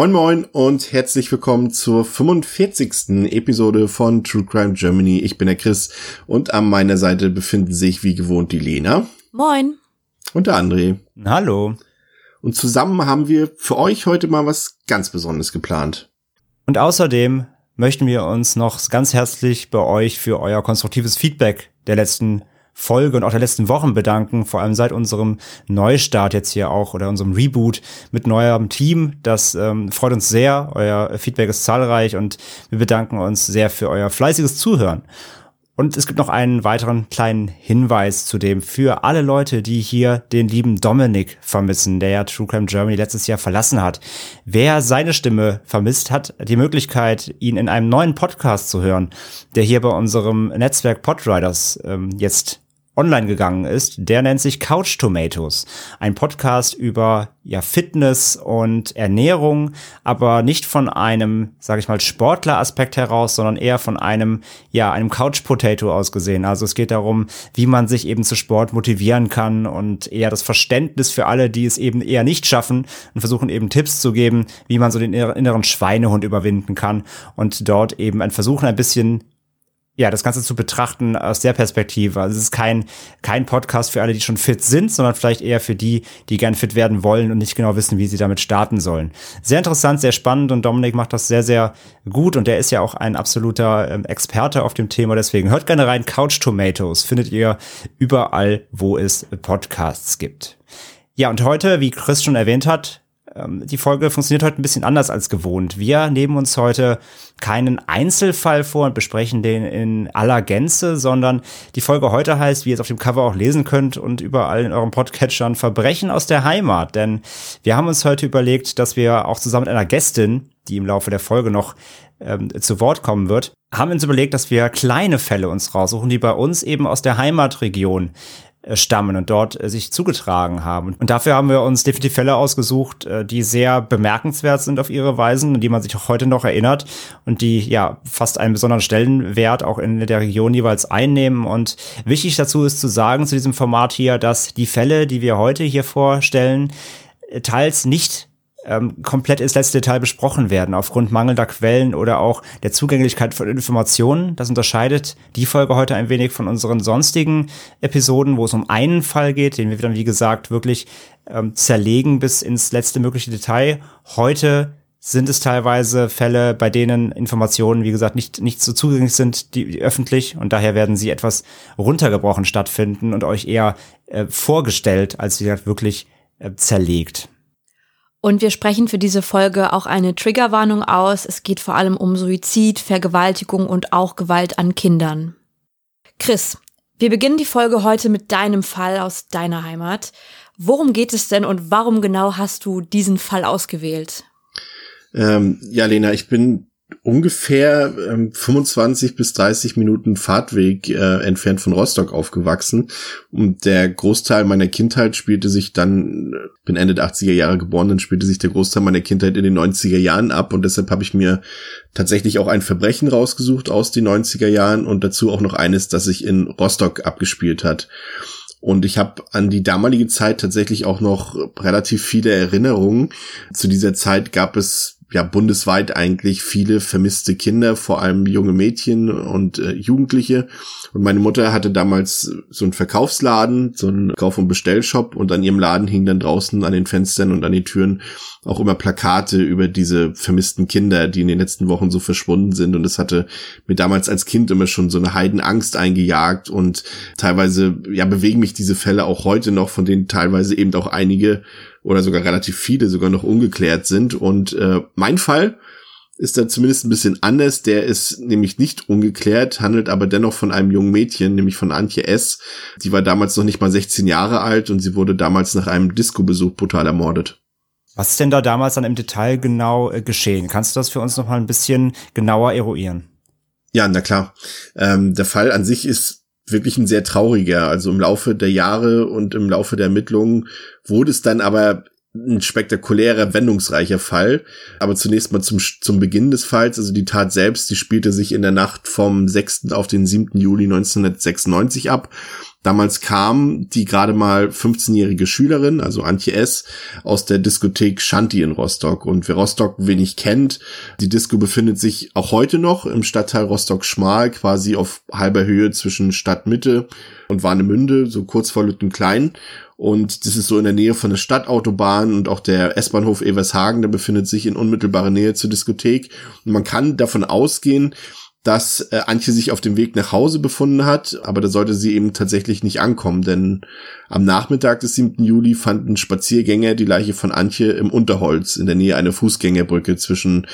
Moin Moin und herzlich willkommen zur 45. Episode von True Crime Germany. Ich bin der Chris und an meiner Seite befinden sich wie gewohnt die Lena. Moin. Und der André. Hallo. Und zusammen haben wir für euch heute mal was ganz Besonderes geplant. Und außerdem möchten wir uns noch ganz herzlich bei euch für euer konstruktives Feedback der letzten Folge und auch der letzten Wochen bedanken, vor allem seit unserem Neustart jetzt hier auch oder unserem Reboot mit neuem Team. Das ähm, freut uns sehr. Euer Feedback ist zahlreich und wir bedanken uns sehr für euer fleißiges Zuhören. Und es gibt noch einen weiteren kleinen Hinweis zu dem für alle Leute, die hier den lieben Dominik vermissen, der ja True Crime Germany letztes Jahr verlassen hat. Wer seine Stimme vermisst, hat die Möglichkeit, ihn in einem neuen Podcast zu hören, der hier bei unserem Netzwerk Podriders ähm, jetzt online gegangen ist, der nennt sich Couch Tomatoes. Ein Podcast über ja Fitness und Ernährung, aber nicht von einem, sage ich mal, Sportler-Aspekt heraus, sondern eher von einem, ja, einem Couch Potato aus gesehen. Also es geht darum, wie man sich eben zu Sport motivieren kann und eher das Verständnis für alle, die es eben eher nicht schaffen und versuchen eben Tipps zu geben, wie man so den inneren Schweinehund überwinden kann und dort eben ein Versuchen ein bisschen ja, das Ganze zu betrachten aus der Perspektive. Also es ist kein, kein Podcast für alle, die schon fit sind, sondern vielleicht eher für die, die gern fit werden wollen und nicht genau wissen, wie sie damit starten sollen. Sehr interessant, sehr spannend und Dominik macht das sehr, sehr gut und der ist ja auch ein absoluter ähm, Experte auf dem Thema. Deswegen hört gerne rein. Couch Tomatoes findet ihr überall, wo es Podcasts gibt. Ja, und heute, wie Chris schon erwähnt hat, die Folge funktioniert heute ein bisschen anders als gewohnt. Wir nehmen uns heute keinen Einzelfall vor und besprechen den in aller Gänze, sondern die Folge heute heißt, wie ihr es auf dem Cover auch lesen könnt und überall in euren Podcatchern, Verbrechen aus der Heimat. Denn wir haben uns heute überlegt, dass wir auch zusammen mit einer Gästin, die im Laufe der Folge noch ähm, zu Wort kommen wird, haben uns überlegt, dass wir kleine Fälle uns raussuchen, die bei uns eben aus der Heimatregion stammen und dort äh, sich zugetragen haben. Und dafür haben wir uns definitiv Fälle ausgesucht, äh, die sehr bemerkenswert sind auf ihre Weisen und die man sich auch heute noch erinnert und die ja fast einen besonderen Stellenwert auch in der Region jeweils einnehmen. Und wichtig dazu ist zu sagen zu diesem Format hier, dass die Fälle, die wir heute hier vorstellen, teils nicht ähm, komplett ins letzte Detail besprochen werden, aufgrund mangelnder Quellen oder auch der Zugänglichkeit von Informationen. Das unterscheidet die Folge heute ein wenig von unseren sonstigen Episoden, wo es um einen Fall geht, den wir dann, wie gesagt, wirklich ähm, zerlegen bis ins letzte mögliche Detail. Heute sind es teilweise Fälle, bei denen Informationen, wie gesagt, nicht, nicht so zugänglich sind, die, die öffentlich und daher werden sie etwas runtergebrochen stattfinden und euch eher äh, vorgestellt, als wie gesagt wirklich äh, zerlegt. Und wir sprechen für diese Folge auch eine Triggerwarnung aus. Es geht vor allem um Suizid, Vergewaltigung und auch Gewalt an Kindern. Chris, wir beginnen die Folge heute mit deinem Fall aus deiner Heimat. Worum geht es denn und warum genau hast du diesen Fall ausgewählt? Ähm, ja, Lena, ich bin ungefähr ähm, 25 bis 30 Minuten Fahrtweg äh, entfernt von Rostock aufgewachsen und der Großteil meiner Kindheit spielte sich dann, äh, bin Ende der 80er Jahre geboren, dann spielte sich der Großteil meiner Kindheit in den 90er Jahren ab und deshalb habe ich mir tatsächlich auch ein Verbrechen rausgesucht aus den 90er Jahren und dazu auch noch eines, das sich in Rostock abgespielt hat. Und ich habe an die damalige Zeit tatsächlich auch noch relativ viele Erinnerungen. Zu dieser Zeit gab es ja bundesweit eigentlich viele vermisste Kinder, vor allem junge Mädchen und äh, Jugendliche. Und meine Mutter hatte damals so einen Verkaufsladen, so einen Kauf- und Bestellshop und an ihrem Laden hing dann draußen an den Fenstern und an den Türen auch immer Plakate über diese vermissten Kinder, die in den letzten Wochen so verschwunden sind. Und das hatte mir damals als Kind immer schon so eine Heidenangst eingejagt. Und teilweise, ja, bewegen mich diese Fälle auch heute noch, von denen teilweise eben auch einige oder sogar relativ viele sogar noch ungeklärt sind. Und äh, mein Fall ist da zumindest ein bisschen anders. Der ist nämlich nicht ungeklärt, handelt aber dennoch von einem jungen Mädchen, nämlich von Antje S. Die war damals noch nicht mal 16 Jahre alt und sie wurde damals nach einem Disco-Besuch brutal ermordet. Was ist denn da damals dann im Detail genau äh, geschehen? Kannst du das für uns noch mal ein bisschen genauer eruieren? Ja, na klar. Ähm, der Fall an sich ist wirklich ein sehr trauriger. Also im Laufe der Jahre und im Laufe der Ermittlungen wurde es dann aber ein spektakulärer, wendungsreicher Fall. Aber zunächst mal zum, zum Beginn des Falls. Also die Tat selbst, die spielte sich in der Nacht vom 6. auf den 7. Juli 1996 ab. Damals kam die gerade mal 15-jährige Schülerin, also Antje S., aus der Diskothek Shanti in Rostock. Und wer Rostock wenig kennt, die Disco befindet sich auch heute noch im Stadtteil Rostock-Schmal, quasi auf halber Höhe zwischen Stadtmitte und Warnemünde, so kurz vor Lüttenklein. Und das ist so in der Nähe von der Stadtautobahn und auch der S-Bahnhof Evershagen, der befindet sich in unmittelbarer Nähe zur Diskothek. Und man kann davon ausgehen, dass äh, Antje sich auf dem Weg nach Hause befunden hat, aber da sollte sie eben tatsächlich nicht ankommen, denn am Nachmittag des 7. Juli fanden Spaziergänger die Leiche von Antje im Unterholz in der Nähe einer Fußgängerbrücke zwischen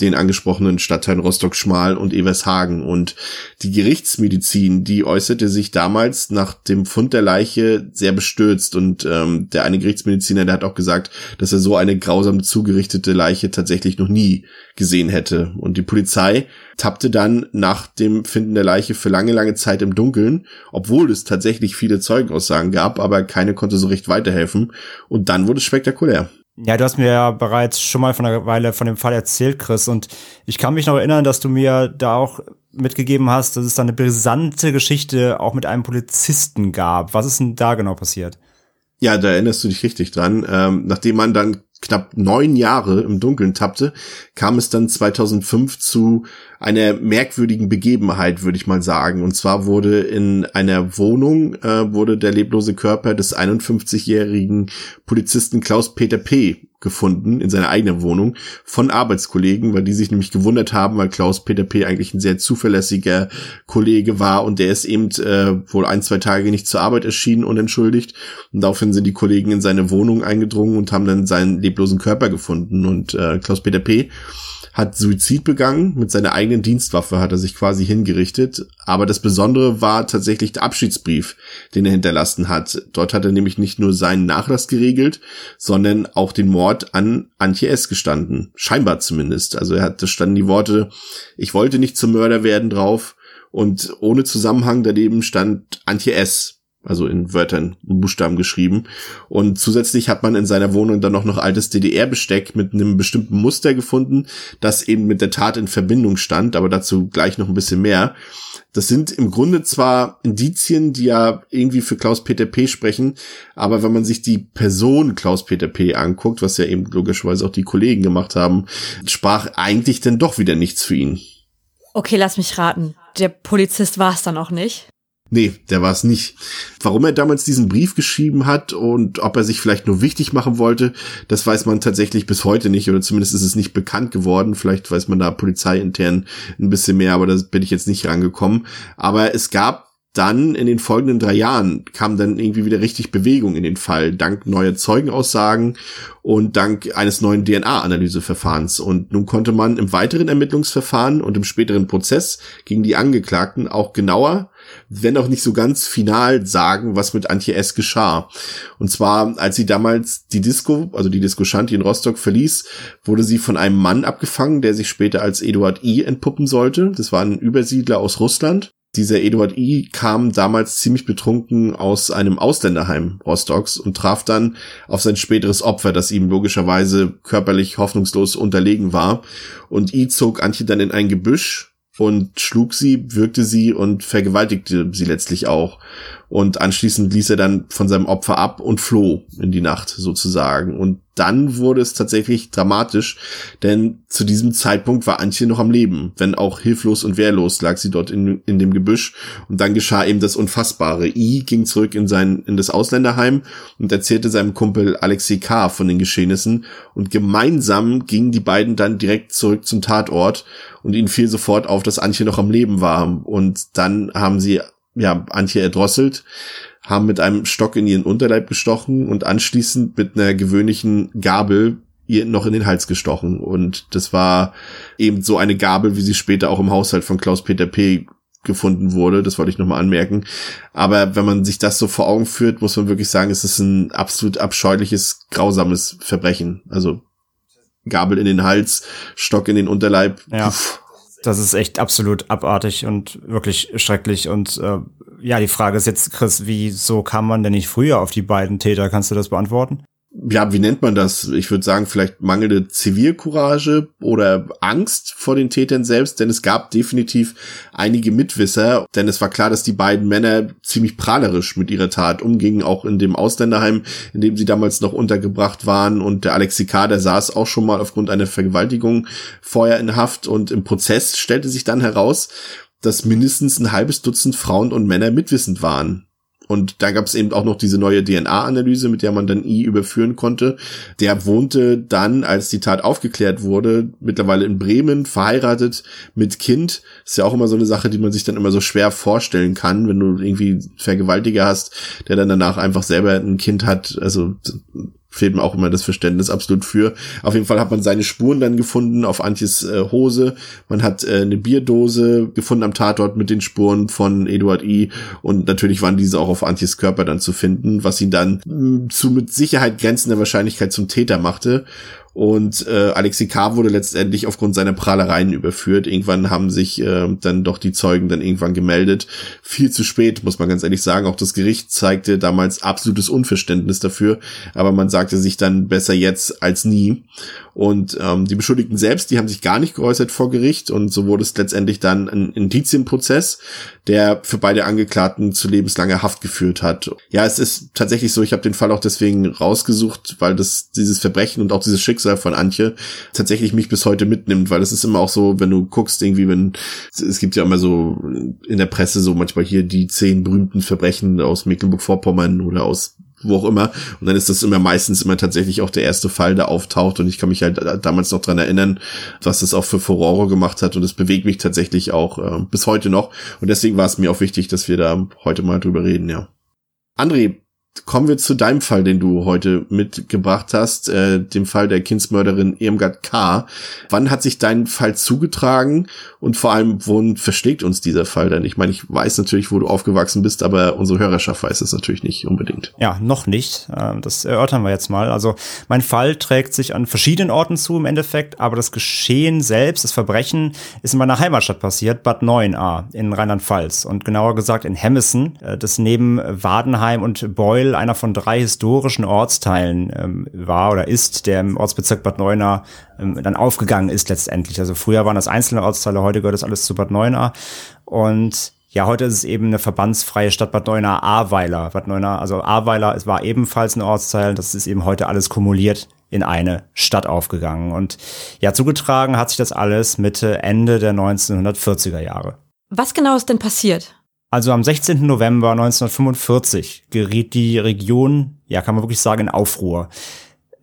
den angesprochenen Stadtteilen Rostock-Schmal und Evershagen. Und die Gerichtsmedizin, die äußerte sich damals nach dem Fund der Leiche sehr bestürzt. Und ähm, der eine Gerichtsmediziner, der hat auch gesagt, dass er so eine grausam zugerichtete Leiche tatsächlich noch nie gesehen hätte. Und die Polizei tappte dann nach dem Finden der Leiche für lange, lange Zeit im Dunkeln, obwohl es tatsächlich viele Zeugenaussagen gab, aber keine konnte so recht weiterhelfen. Und dann wurde es spektakulär. Ja, du hast mir ja bereits schon mal von einer Weile von dem Fall erzählt, Chris, und ich kann mich noch erinnern, dass du mir da auch mitgegeben hast, dass es da eine brisante Geschichte auch mit einem Polizisten gab. Was ist denn da genau passiert? Ja, da erinnerst du dich richtig dran. Ähm, nachdem man dann knapp neun Jahre im Dunkeln tappte, kam es dann 2005 zu einer merkwürdigen Begebenheit, würde ich mal sagen. Und zwar wurde in einer Wohnung, äh, wurde der leblose Körper des 51-jährigen Polizisten Klaus Peter P gefunden in seiner eigenen Wohnung von Arbeitskollegen, weil die sich nämlich gewundert haben, weil Klaus Peter P. eigentlich ein sehr zuverlässiger Kollege war und der ist eben äh, wohl ein, zwei Tage nicht zur Arbeit erschienen, unentschuldigt. Und daraufhin sind die Kollegen in seine Wohnung eingedrungen und haben dann seinen leblosen Körper gefunden. Und äh, Klaus Peter P hat Suizid begangen. Mit seiner eigenen Dienstwaffe hat er sich quasi hingerichtet. Aber das Besondere war tatsächlich der Abschiedsbrief, den er hinterlassen hat. Dort hat er nämlich nicht nur seinen Nachlass geregelt, sondern auch den Mord an Antje S. gestanden. Scheinbar zumindest. Also er hat, da standen die Worte, ich wollte nicht zum Mörder werden drauf. Und ohne Zusammenhang daneben stand Antje S also in Wörtern, in Buchstaben geschrieben. Und zusätzlich hat man in seiner Wohnung dann auch noch altes DDR-Besteck mit einem bestimmten Muster gefunden, das eben mit der Tat in Verbindung stand, aber dazu gleich noch ein bisschen mehr. Das sind im Grunde zwar Indizien, die ja irgendwie für Klaus-Peter P. sprechen, aber wenn man sich die Person Klaus-Peter P. anguckt, was ja eben logischerweise auch die Kollegen gemacht haben, sprach eigentlich denn doch wieder nichts für ihn. Okay, lass mich raten. Der Polizist war es dann auch nicht. Nee, der war es nicht. Warum er damals diesen Brief geschrieben hat und ob er sich vielleicht nur wichtig machen wollte, das weiß man tatsächlich bis heute nicht oder zumindest ist es nicht bekannt geworden. Vielleicht weiß man da polizeiintern ein bisschen mehr, aber da bin ich jetzt nicht rangekommen. Aber es gab dann in den folgenden drei Jahren kam dann irgendwie wieder richtig Bewegung in den Fall, dank neuer Zeugenaussagen und dank eines neuen DNA-Analyseverfahrens. Und nun konnte man im weiteren Ermittlungsverfahren und im späteren Prozess gegen die Angeklagten auch genauer, wenn auch nicht so ganz final sagen, was mit Antje S. geschah. Und zwar, als sie damals die Disco, also die Disco Shanti in Rostock verließ, wurde sie von einem Mann abgefangen, der sich später als Eduard I. entpuppen sollte. Das war ein Übersiedler aus Russland. Dieser Eduard I. kam damals ziemlich betrunken aus einem Ausländerheim Rostocks und traf dann auf sein späteres Opfer, das ihm logischerweise körperlich hoffnungslos unterlegen war. Und I. zog Antje dann in ein Gebüsch und schlug sie, wirkte sie und vergewaltigte sie letztlich auch. Und anschließend ließ er dann von seinem Opfer ab und floh in die Nacht sozusagen. Und dann wurde es tatsächlich dramatisch, denn zu diesem Zeitpunkt war Antje noch am Leben. Wenn auch hilflos und wehrlos lag sie dort in, in dem Gebüsch. Und dann geschah eben das Unfassbare. I ging zurück in sein, in das Ausländerheim und erzählte seinem Kumpel Alexei K. von den Geschehnissen. Und gemeinsam gingen die beiden dann direkt zurück zum Tatort und ihnen fiel sofort auf, dass Antje noch am Leben war. Und dann haben sie ja, Antje erdrosselt, haben mit einem Stock in ihren Unterleib gestochen und anschließend mit einer gewöhnlichen Gabel ihr noch in den Hals gestochen. Und das war eben so eine Gabel, wie sie später auch im Haushalt von Klaus-Peter P. gefunden wurde. Das wollte ich nochmal anmerken. Aber wenn man sich das so vor Augen führt, muss man wirklich sagen, es ist ein absolut abscheuliches, grausames Verbrechen. Also Gabel in den Hals, Stock in den Unterleib. Ja. Puff. Das ist echt absolut abartig und wirklich schrecklich. Und äh, ja, die Frage ist jetzt, Chris, wieso kam man denn nicht früher auf die beiden Täter? Kannst du das beantworten? Ja, wie nennt man das? Ich würde sagen, vielleicht mangelnde Zivilcourage oder Angst vor den Tätern selbst, denn es gab definitiv einige Mitwisser, denn es war klar, dass die beiden Männer ziemlich prahlerisch mit ihrer Tat umgingen, auch in dem Ausländerheim, in dem sie damals noch untergebracht waren und der Alexi K., der saß auch schon mal aufgrund einer Vergewaltigung vorher in Haft und im Prozess stellte sich dann heraus, dass mindestens ein halbes Dutzend Frauen und Männer mitwissend waren. Und da gab es eben auch noch diese neue DNA-Analyse, mit der man dann I überführen konnte. Der wohnte dann, als die Tat aufgeklärt wurde, mittlerweile in Bremen, verheiratet mit Kind. Ist ja auch immer so eine Sache, die man sich dann immer so schwer vorstellen kann, wenn du irgendwie Vergewaltiger hast, der dann danach einfach selber ein Kind hat. Also fehlt mir auch immer das Verständnis absolut für. Auf jeden Fall hat man seine Spuren dann gefunden auf Antjes äh, Hose. Man hat äh, eine Bierdose gefunden am Tatort mit den Spuren von Eduard I. Und natürlich waren diese auch auf Antjes Körper dann zu finden, was ihn dann mh, mm, zu mit Sicherheit grenzender Wahrscheinlichkeit zum Täter machte. Und äh, Alexi K. wurde letztendlich aufgrund seiner Prahlereien überführt. Irgendwann haben sich äh, dann doch die Zeugen dann irgendwann gemeldet. Viel zu spät, muss man ganz ehrlich sagen. Auch das Gericht zeigte damals absolutes Unverständnis dafür. Aber man sagte sich dann besser jetzt als nie. Und ähm, die Beschuldigten selbst, die haben sich gar nicht geäußert vor Gericht. Und so wurde es letztendlich dann ein Indizienprozess, der für beide Angeklagten zu lebenslanger Haft geführt hat. Ja, es ist tatsächlich so, ich habe den Fall auch deswegen rausgesucht, weil das dieses Verbrechen und auch dieses Schicksal von Antje tatsächlich mich bis heute mitnimmt, weil es ist immer auch so, wenn du guckst, irgendwie, wenn es gibt ja immer so in der Presse so manchmal hier die zehn berühmten Verbrechen aus Mecklenburg-Vorpommern oder aus wo auch immer. Und dann ist das immer meistens immer tatsächlich auch der erste Fall, der auftaucht. Und ich kann mich halt damals noch dran erinnern, was das auch für Furore gemacht hat. Und es bewegt mich tatsächlich auch äh, bis heute noch. Und deswegen war es mir auch wichtig, dass wir da heute mal drüber reden, ja. André, kommen wir zu deinem Fall, den du heute mitgebracht hast, äh, dem Fall der Kindsmörderin Irmgard K. Wann hat sich dein Fall zugetragen und vor allem, wohin versteckt uns dieser Fall denn? Ich meine, ich weiß natürlich, wo du aufgewachsen bist, aber unsere Hörerschaft weiß es natürlich nicht unbedingt. Ja, noch nicht. Ähm, das erörtern wir jetzt mal. Also mein Fall trägt sich an verschiedenen Orten zu im Endeffekt, aber das Geschehen selbst, das Verbrechen, ist in meiner Heimatstadt passiert, Bad 9a in Rheinland-Pfalz und genauer gesagt in Hemmessen, äh, das neben Wadenheim und Beul einer von drei historischen Ortsteilen ähm, war oder ist, der im Ortsbezirk Bad Neuenahr ähm, dann aufgegangen ist letztendlich. Also früher waren das einzelne Ortsteile, heute gehört das alles zu Bad Neuenahr. Und ja, heute ist es eben eine verbandsfreie Stadt Bad Neuenahr Ahrweiler. Bad Neuenahr, also Ahrweiler, es war ebenfalls ein Ortsteil. Das ist eben heute alles kumuliert in eine Stadt aufgegangen. Und ja, zugetragen hat sich das alles Mitte, Ende der 1940er Jahre. Was genau ist denn passiert? Also am 16. November 1945 geriet die Region, ja, kann man wirklich sagen, in Aufruhr.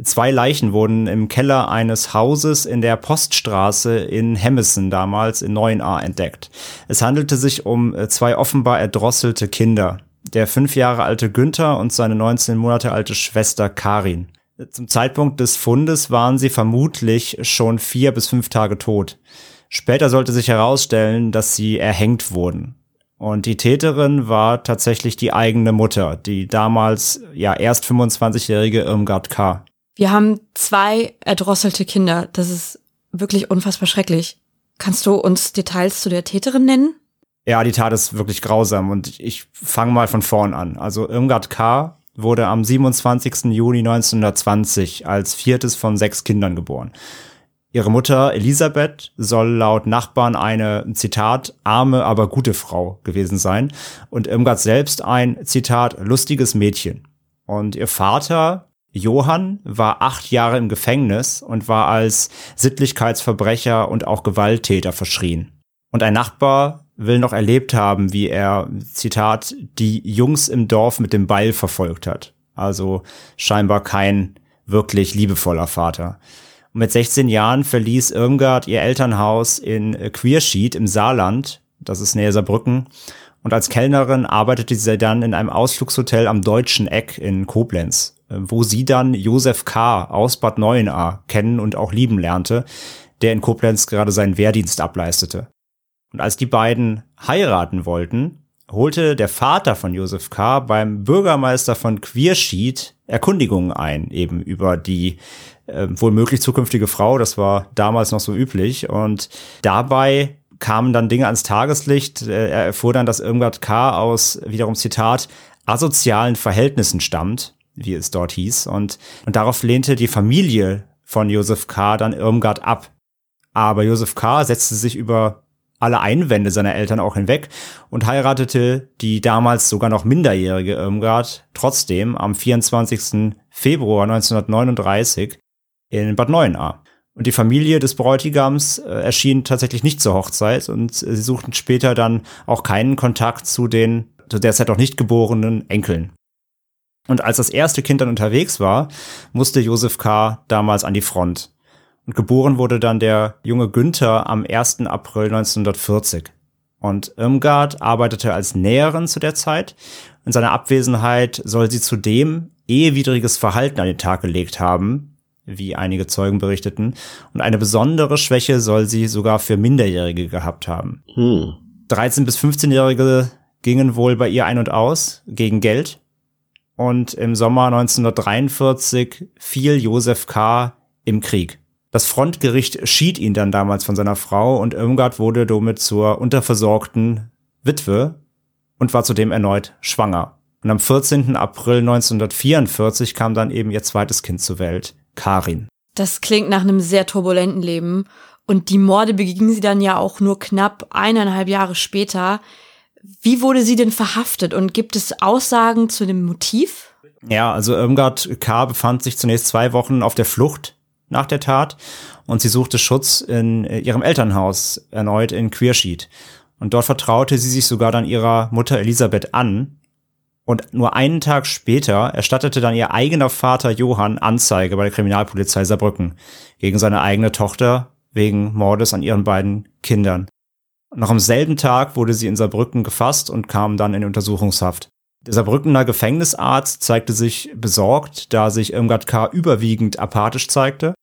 Zwei Leichen wurden im Keller eines Hauses in der Poststraße in Hemmessen damals in Neuenahr entdeckt. Es handelte sich um äh, zwei offenbar erdrosselte Kinder. Der fünf Jahre alte Günther und seine 19 Monate alte Schwester Karin. Zum Zeitpunkt des Fundes waren sie vermutlich schon vier bis fünf Tage tot. Später sollte sich herausstellen, dass sie erhängt wurden. Und die Täterin war tatsächlich die eigene Mutter, die damals ja erst 25-jährige Irmgard K. Wir haben zwei erdrosselte Kinder. Das ist wirklich unfassbar schrecklich. Kannst du uns Details zu der Täterin nennen? Ja, die Tat ist wirklich grausam und ich fange mal von vorn an. Also Irmgard K. wurde am 27. Juni 1920 als viertes von sechs Kindern geboren. Ihre Mutter Elisabeth soll laut Nachbarn eine, Zitat, arme, aber gute Frau gewesen sein und Irmgard selbst ein, Zitat, lustiges Mädchen. Und ihr Vater, Johann, war acht Jahre im Gefängnis und war als Sittlichkeitsverbrecher und auch Gewalttäter verschrien. Und ein Nachbar will noch erlebt haben, wie er, Zitat, die Jungs im Dorf mit dem Beil verfolgt hat. Also scheinbar kein wirklich liebevoller Vater. Und mit 16 Jahren verließ Irmgard ihr Elternhaus in Queerschied im Saarland, das ist näher Saarbrücken, und als Kellnerin arbeitete sie dann in einem Ausflugshotel am Deutschen Eck in Koblenz. äh, wo sie dann Josef K. aus Bad Neuenahr kennen und auch lieben lernte, der in Koblenz gerade seinen Wehrdienst ableistete. Und als die beiden heiraten wollten, holte der Vater von Josef K. beim Bürgermeister von Quierschied Erkundigungen ein, eben über die äh, wohl möglich zukünftige Frau. Das war damals noch so üblich. Und dabei kamen dann Dinge ans Tageslicht. Äh, er erfuhr dann, dass Irmgard K. aus, wiederum Zitat, asozialen Verhältnissen stammt, wie es dort hieß. Und, und darauf lehnte die Familie von Josef K. dann Irmgard ab. Aber Josef K. setzte sich über alle Einwände seiner Eltern auch hinweg und heiratete die damals sogar noch minderjährige Irmgard trotzdem am 24. Februar 1939 in Bad Neuenahr. Und die Familie des Bräutigams äh, erschien tatsächlich nicht zur Hochzeit und sie suchten später dann auch keinen Kontakt zu den zu derzeit noch nicht geborenen Enkeln. Und als das erste Kind dann unterwegs war, musste Josef K. damals an die Front. Und geboren wurde dann der junge Günther am 1. April 1940. Und Irmgard arbeitete als Näherin zu der Zeit. In seiner Abwesenheit soll sie zudem ehewidriges Verhalten an den Tag gelegt haben, wie einige Zeugen berichteten. Und eine besondere Schwäche soll sie sogar für Minderjährige gehabt haben. Hm. 13- bis 15-Jährige gingen wohl bei ihr ein und aus gegen Geld. Und im Sommer 1943 fiel Josef K. im Krieg. Das Frontgericht schied ihn dann damals von seiner Frau und Irmgard wurde somit zur unterversorgten Witwe und war zudem erneut schwanger. Und am 14. April 1944 kam dann eben ihr zweites Kind zur Welt, Karin. Das klingt nach einem sehr turbulenten Leben. Und die Morde begingen sie dann ja auch nur knapp eineinhalb Jahre später. Wie wurde sie denn verhaftet und gibt es Aussagen zu dem Motiv? Ja, also Irmgard K. befand sich zunächst zwei Wochen auf der Flucht nach der Tat und sie suchte Schutz in ihrem Elternhaus erneut in Queerschied. Und dort vertraute sie sich sogar dann ihrer Mutter Elisabeth an, und nur einen Tag später erstattete dann ihr eigener Vater Johann Anzeige bei der Kriminalpolizei Saarbrücken gegen seine eigene Tochter wegen Mordes an ihren beiden Kindern. Noch am selben Tag wurde sie in Saarbrücken gefasst und kam dann in Untersuchungshaft. Der Saarbrückener Gefängnisarzt zeigte sich besorgt, da sich Irmgard K. überwiegend apathisch zeigte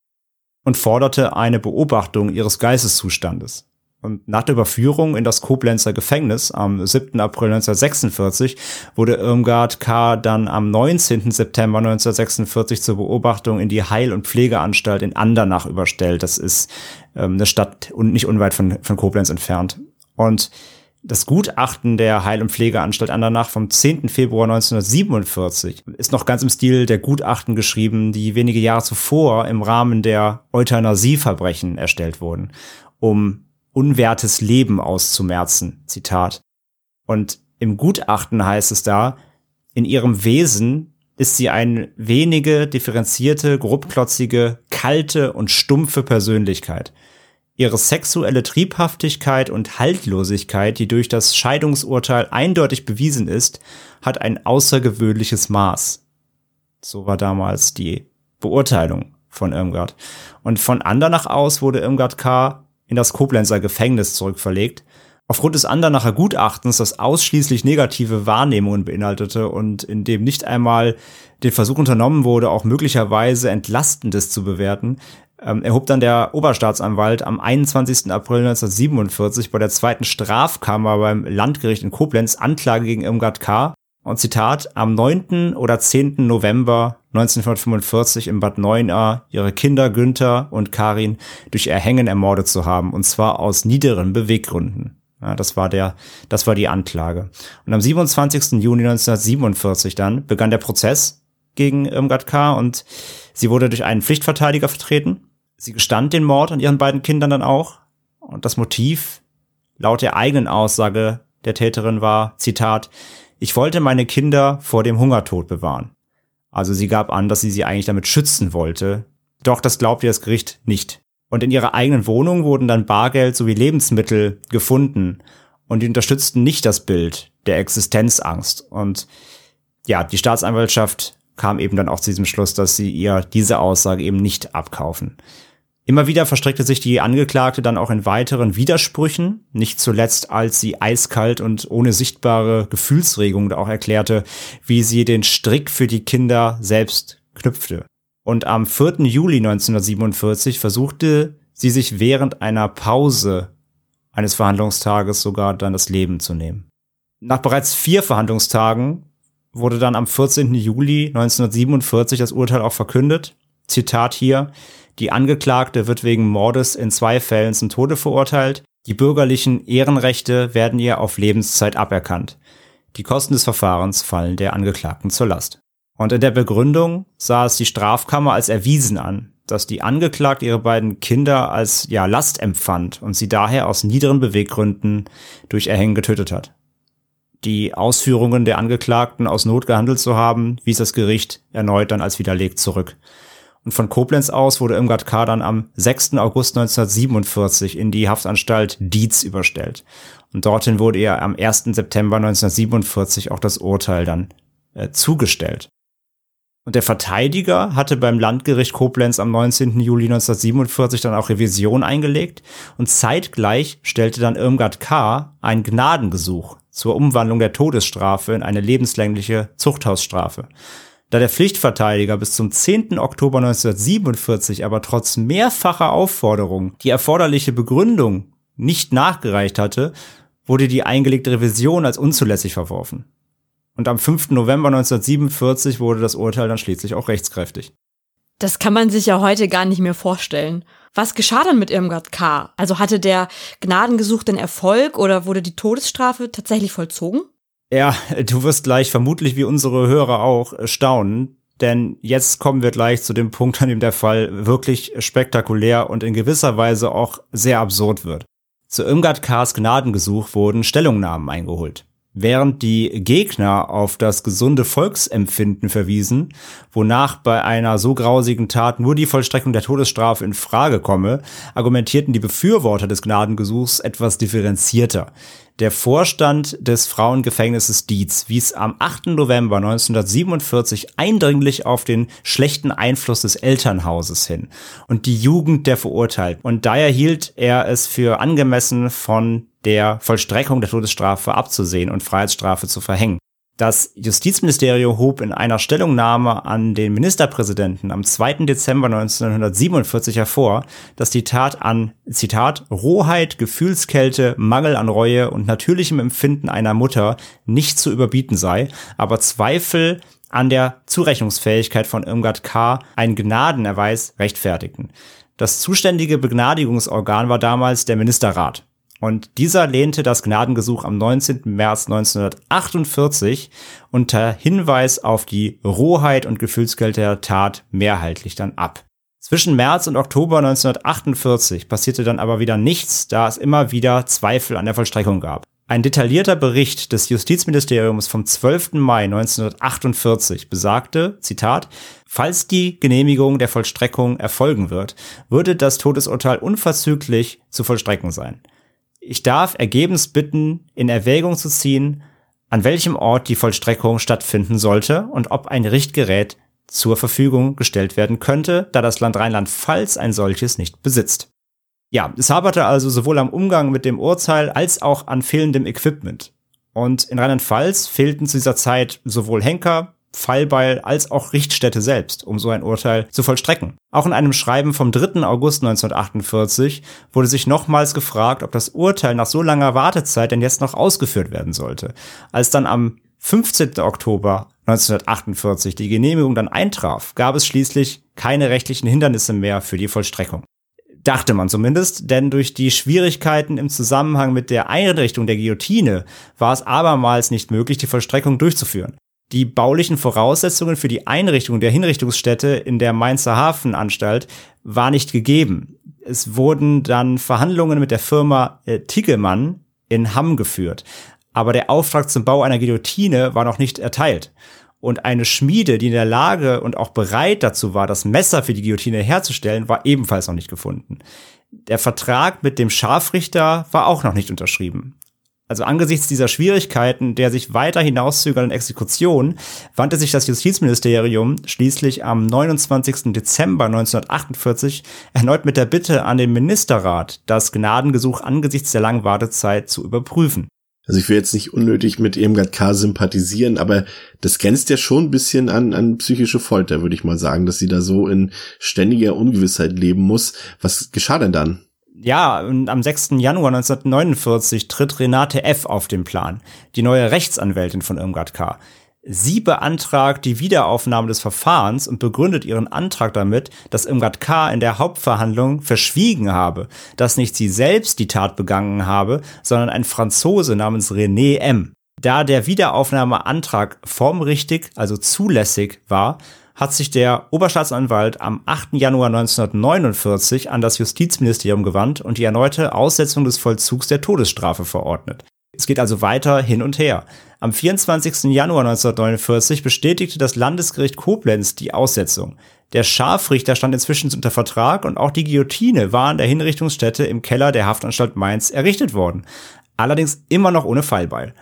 und forderte eine Beobachtung ihres Geisteszustandes. Und nach der Überführung in das Koblenzer Gefängnis am 7. April 1946 wurde Irmgard K. dann am 19. September 1946 zur Beobachtung in die Heil- und Pflegeanstalt in Andernach überstellt. Das ist ähm, eine Stadt und nicht unweit von, von Koblenz entfernt. Und das Gutachten der Heil- und Pflegeanstalt Andernach vom 10. Februar 1947 ist noch ganz im Stil der Gutachten geschrieben, die wenige Jahre zuvor im Rahmen der Euthanasieverbrechen erstellt wurden, um unwertes Leben auszumerzen. Zitat. Und im Gutachten heißt es da, in ihrem Wesen ist sie eine wenige, differenzierte, grobklotzige, kalte und stumpfe Persönlichkeit. Ihre sexuelle Triebhaftigkeit und Haltlosigkeit, die durch das Scheidungsurteil eindeutig bewiesen ist, hat ein außergewöhnliches Maß. So war damals die Beurteilung von Irmgard. Und von Andernach aus wurde Irmgard K in das Koblenzer Gefängnis zurückverlegt. Aufgrund des Andernacher Gutachtens, das ausschließlich negative Wahrnehmungen beinhaltete und in dem nicht einmal den Versuch unternommen wurde, auch möglicherweise Entlastendes zu bewerten, ähm, erhob dann der Oberstaatsanwalt am 21. April 1947 bei der zweiten Strafkammer beim Landgericht in Koblenz Anklage gegen Irmgard K. Und Zitat, am 9. oder 10. November 1945 in Bad Neuenahr ihre Kinder Günther und Karin durch Erhängen ermordet zu haben, und zwar aus niederen Beweggründen. Ja, das war der, das war die Anklage. Und am 27. Juni 1947 dann begann der Prozess gegen Irmgard K. und sie wurde durch einen Pflichtverteidiger vertreten. Sie gestand den Mord an ihren beiden Kindern dann auch. Und das Motiv, laut der eigenen Aussage der Täterin war, Zitat, ich wollte meine Kinder vor dem Hungertod bewahren. Also sie gab an, dass sie sie eigentlich damit schützen wollte. Doch das glaubte das Gericht nicht. Und in ihrer eigenen Wohnung wurden dann Bargeld sowie Lebensmittel gefunden. Und die unterstützten nicht das Bild der Existenzangst. Und ja, die Staatsanwaltschaft kam eben dann auch zu diesem Schluss, dass sie ihr diese Aussage eben nicht abkaufen. Immer wieder verstrickte sich die Angeklagte dann auch in weiteren Widersprüchen, nicht zuletzt als sie eiskalt und ohne sichtbare Gefühlsregung auch erklärte, wie sie den Strick für die Kinder selbst knüpfte. Und am 4. Juli 1947 versuchte sie sich während einer Pause eines Verhandlungstages sogar dann das Leben zu nehmen. Nach bereits vier Verhandlungstagen wurde dann am 14. Juli 1947 das Urteil auch verkündet. Zitat hier, die Angeklagte wird wegen Mordes in zwei Fällen zum Tode verurteilt. Die bürgerlichen Ehrenrechte werden ihr auf Lebenszeit aberkannt. Die Kosten des Verfahrens fallen der Angeklagten zur Last. Und in der Begründung sah es die Strafkammer als erwiesen an, dass die Angeklagte ihre beiden Kinder als ja Last empfand und sie daher aus niederen Beweggründen durch Erhängen getötet hat. Die Ausführungen der Angeklagten aus Not gehandelt zu haben, wies das Gericht erneut dann als widerlegt zurück. Und von Koblenz aus wurde Irmgard K. dann am 6. August 1947 in die Haftanstalt Dietz überstellt. Und dorthin wurde ihr am 1. September 1947 auch das Urteil dann äh, zugestellt. Und der Verteidiger hatte beim Landgericht Koblenz am 19. Juli 1947 dann auch Revision eingelegt und zeitgleich stellte dann Irmgard K. ein Gnadengesuch zur Umwandlung der Todesstrafe in eine lebenslängliche Zuchthausstrafe. Da der Pflichtverteidiger bis zum 10. Oktober 1947 aber trotz mehrfacher Aufforderung die erforderliche Begründung nicht nachgereicht hatte, wurde die eingelegte Revision als unzulässig verworfen. Und am 5. November 1947 wurde das Urteil dann schließlich auch rechtskräftig. Das kann man sich ja heute gar nicht mehr vorstellen. Was geschah dann mit Irmgard K.? Also hatte der Gnadengesuch den Erfolg oder wurde die Todesstrafe tatsächlich vollzogen? Ja, du wirst gleich vermutlich wie unsere Hörer auch staunen, denn jetzt kommen wir gleich zu dem Punkt, an dem der Fall wirklich spektakulär und in gewisser Weise auch sehr absurd wird. Zu Irmgard K.'s Gnadengesuch wurden Stellungnahmen eingeholt. Während die Gegner auf das gesunde Volksempfinden verwiesen, wonach bei einer so grausigen Tat nur die Vollstreckung der Todesstrafe in Frage komme, argumentierten die Befürworter des Gnadengesuchs etwas differenzierter. Der Vorstand des Frauengefängnisses Dietz wies am 8. November 1947 eindringlich auf den schlechten Einfluss des Elternhauses hin und die Jugend der Verurteilten. Und daher hielt er es für angemessen von der Vollstreckung der Todesstrafe abzusehen und Freiheitsstrafe zu verhängen. Das Justizministerium hob in einer Stellungnahme an den Ministerpräsidenten am 2. Dezember 1947 hervor, dass die Tat an, Zitat, Rohheit, Gefühlskälte, Mangel an Reue und natürlichem Empfinden einer Mutter nicht zu überbieten sei, aber Zweifel an der Zurechnungsfähigkeit von Irmgard K. einen Gnadenerweis rechtfertigten. Das zuständige Begnadigungsorgan war damals der Ministerrat. Und dieser lehnte das Gnadengesuch am 19. März 1948 unter Hinweis auf die Rohheit und Gefühlskälte der Tat mehrheitlich dann ab. Zwischen März und Oktober 1948 passierte dann aber wieder nichts, da es immer wieder Zweifel an der Vollstreckung gab. Ein detaillierter Bericht des Justizministeriums vom 12. Mai 1948 besagte, Zitat, falls die Genehmigung der Vollstreckung erfolgen wird, würde das Todesurteil unverzüglich zu vollstrecken sein. Ich darf ergebens bitten, in Erwägung zu ziehen, an welchem Ort die Vollstreckung stattfinden sollte und ob ein Richtgerät zur Verfügung gestellt werden könnte, da das Land Rheinland-Pfalz ein solches nicht besitzt. Ja, es haberte also sowohl am Umgang mit dem Urteil als auch an fehlendem Equipment. Und in Rheinland-Pfalz fehlten zu dieser Zeit sowohl Henker, Fallbeil als auch Richtstätte selbst, um so ein Urteil zu vollstrecken. Auch in einem Schreiben vom 3. August 1948 wurde sich nochmals gefragt, ob das Urteil nach so langer Wartezeit denn jetzt noch ausgeführt werden sollte. Als dann am 15. Oktober 1948 die Genehmigung dann eintraf, gab es schließlich keine rechtlichen Hindernisse mehr für die Vollstreckung. Dachte man zumindest, denn durch die Schwierigkeiten im Zusammenhang mit der Einrichtung der Guillotine war es abermals nicht möglich, die Vollstreckung durchzuführen die baulichen Voraussetzungen für die Einrichtung der Hinrichtungsstätte in der Mainzer Hafenanstalt war nicht gegeben. Es wurden dann Verhandlungen mit der Firma äh, Tiggemann in Hamm geführt. Aber der Auftrag zum Bau einer Guillotine war noch nicht erteilt. Und eine Schmiede, die in der Lage und auch bereit dazu war, das Messer für die Guillotine herzustellen, war ebenfalls noch nicht gefunden. Der Vertrag mit dem Scharfrichter war auch noch nicht unterschrieben. Also angesichts dieser Schwierigkeiten der sich weiter hinauszögernden Exekution wandte sich das Justizministerium schließlich am 29. Dezember 1948 erneut mit der Bitte an den Ministerrat, das Gnadengesuch angesichts der langen Wartezeit zu überprüfen. Also ich will jetzt nicht unnötig mit Irmgard K. sympathisieren, aber das grenzt ja schon ein bisschen an, an psychische Folter, würde ich mal sagen, dass sie da so in ständiger Ungewissheit leben muss. Was geschah denn dann? Ja, am 6. Januar 1949 tritt Renate F. auf den Plan, die neue Rechtsanwältin von Irmgard K. Sie beantragt die Wiederaufnahme des Verfahrens und begründet ihren Antrag damit, dass Irmgard K. in der Hauptverhandlung verschwiegen habe, dass nicht sie selbst die Tat begangen habe, sondern ein Franzose namens René M. Da der Wiederaufnahmeantrag formrichtig, also zulässig war, hat sich der Oberstaatsanwalt am 8. Januar 1949 an das Justizministerium gewandt und die erneute Aussetzung des Vollzugs der Todesstrafe verordnet. Es geht also weiter hin und her. Am 24. Januar 1949 bestätigte das Landesgericht Koblenz die Aussetzung. Der Scharfrichter stand inzwischen unter Vertrag und auch die Guillotine war an der Hinrichtungsstätte im Keller der Haftanstalt Mainz errichtet worden. Allerdings immer noch ohne Fallbeil.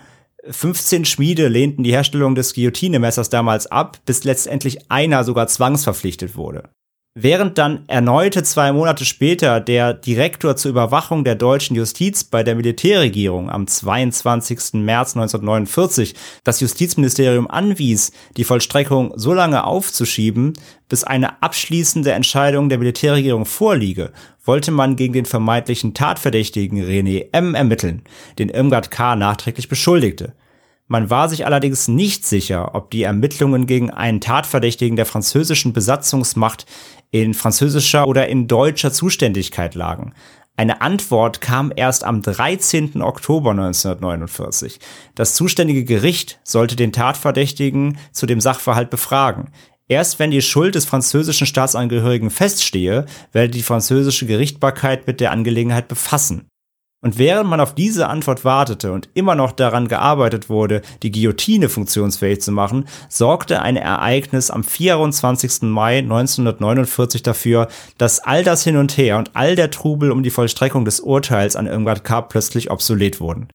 15 Schmiede lehnten die Herstellung des Guillotinemessers damals ab, bis letztendlich einer sogar zwangsverpflichtet wurde. Während dann erneute zwei Monate später der Direktor zur Überwachung der deutschen Justiz bei der Militärregierung am 22. März 1949 das Justizministerium anwies, die Vollstreckung so lange aufzuschieben, bis eine abschließende Entscheidung der Militärregierung vorliege, wollte man gegen den vermeintlichen Tatverdächtigen René M. ermitteln, den Irmgard K. nachträglich beschuldigte. Man war sich allerdings nicht sicher, ob die Ermittlungen gegen einen Tatverdächtigen der französischen Besatzungsmacht in französischer oder in deutscher Zuständigkeit lagen. Eine Antwort kam erst am 13. Oktober 1949. Das zuständige Gericht sollte den Tatverdächtigen zu dem Sachverhalt befragen. Erst wenn die Schuld des französischen Staatsangehörigen feststehe, werde die französische Gerichtbarkeit mit der Angelegenheit befassen. Und während man auf diese Antwort wartete und immer noch daran gearbeitet wurde, die Guillotine funktionsfähig zu machen, sorgte ein Ereignis am 24. Mai 1949 dafür, dass all das Hin und Her und all der Trubel um die Vollstreckung des Urteils an Irmgard K. plötzlich obsolet wurden.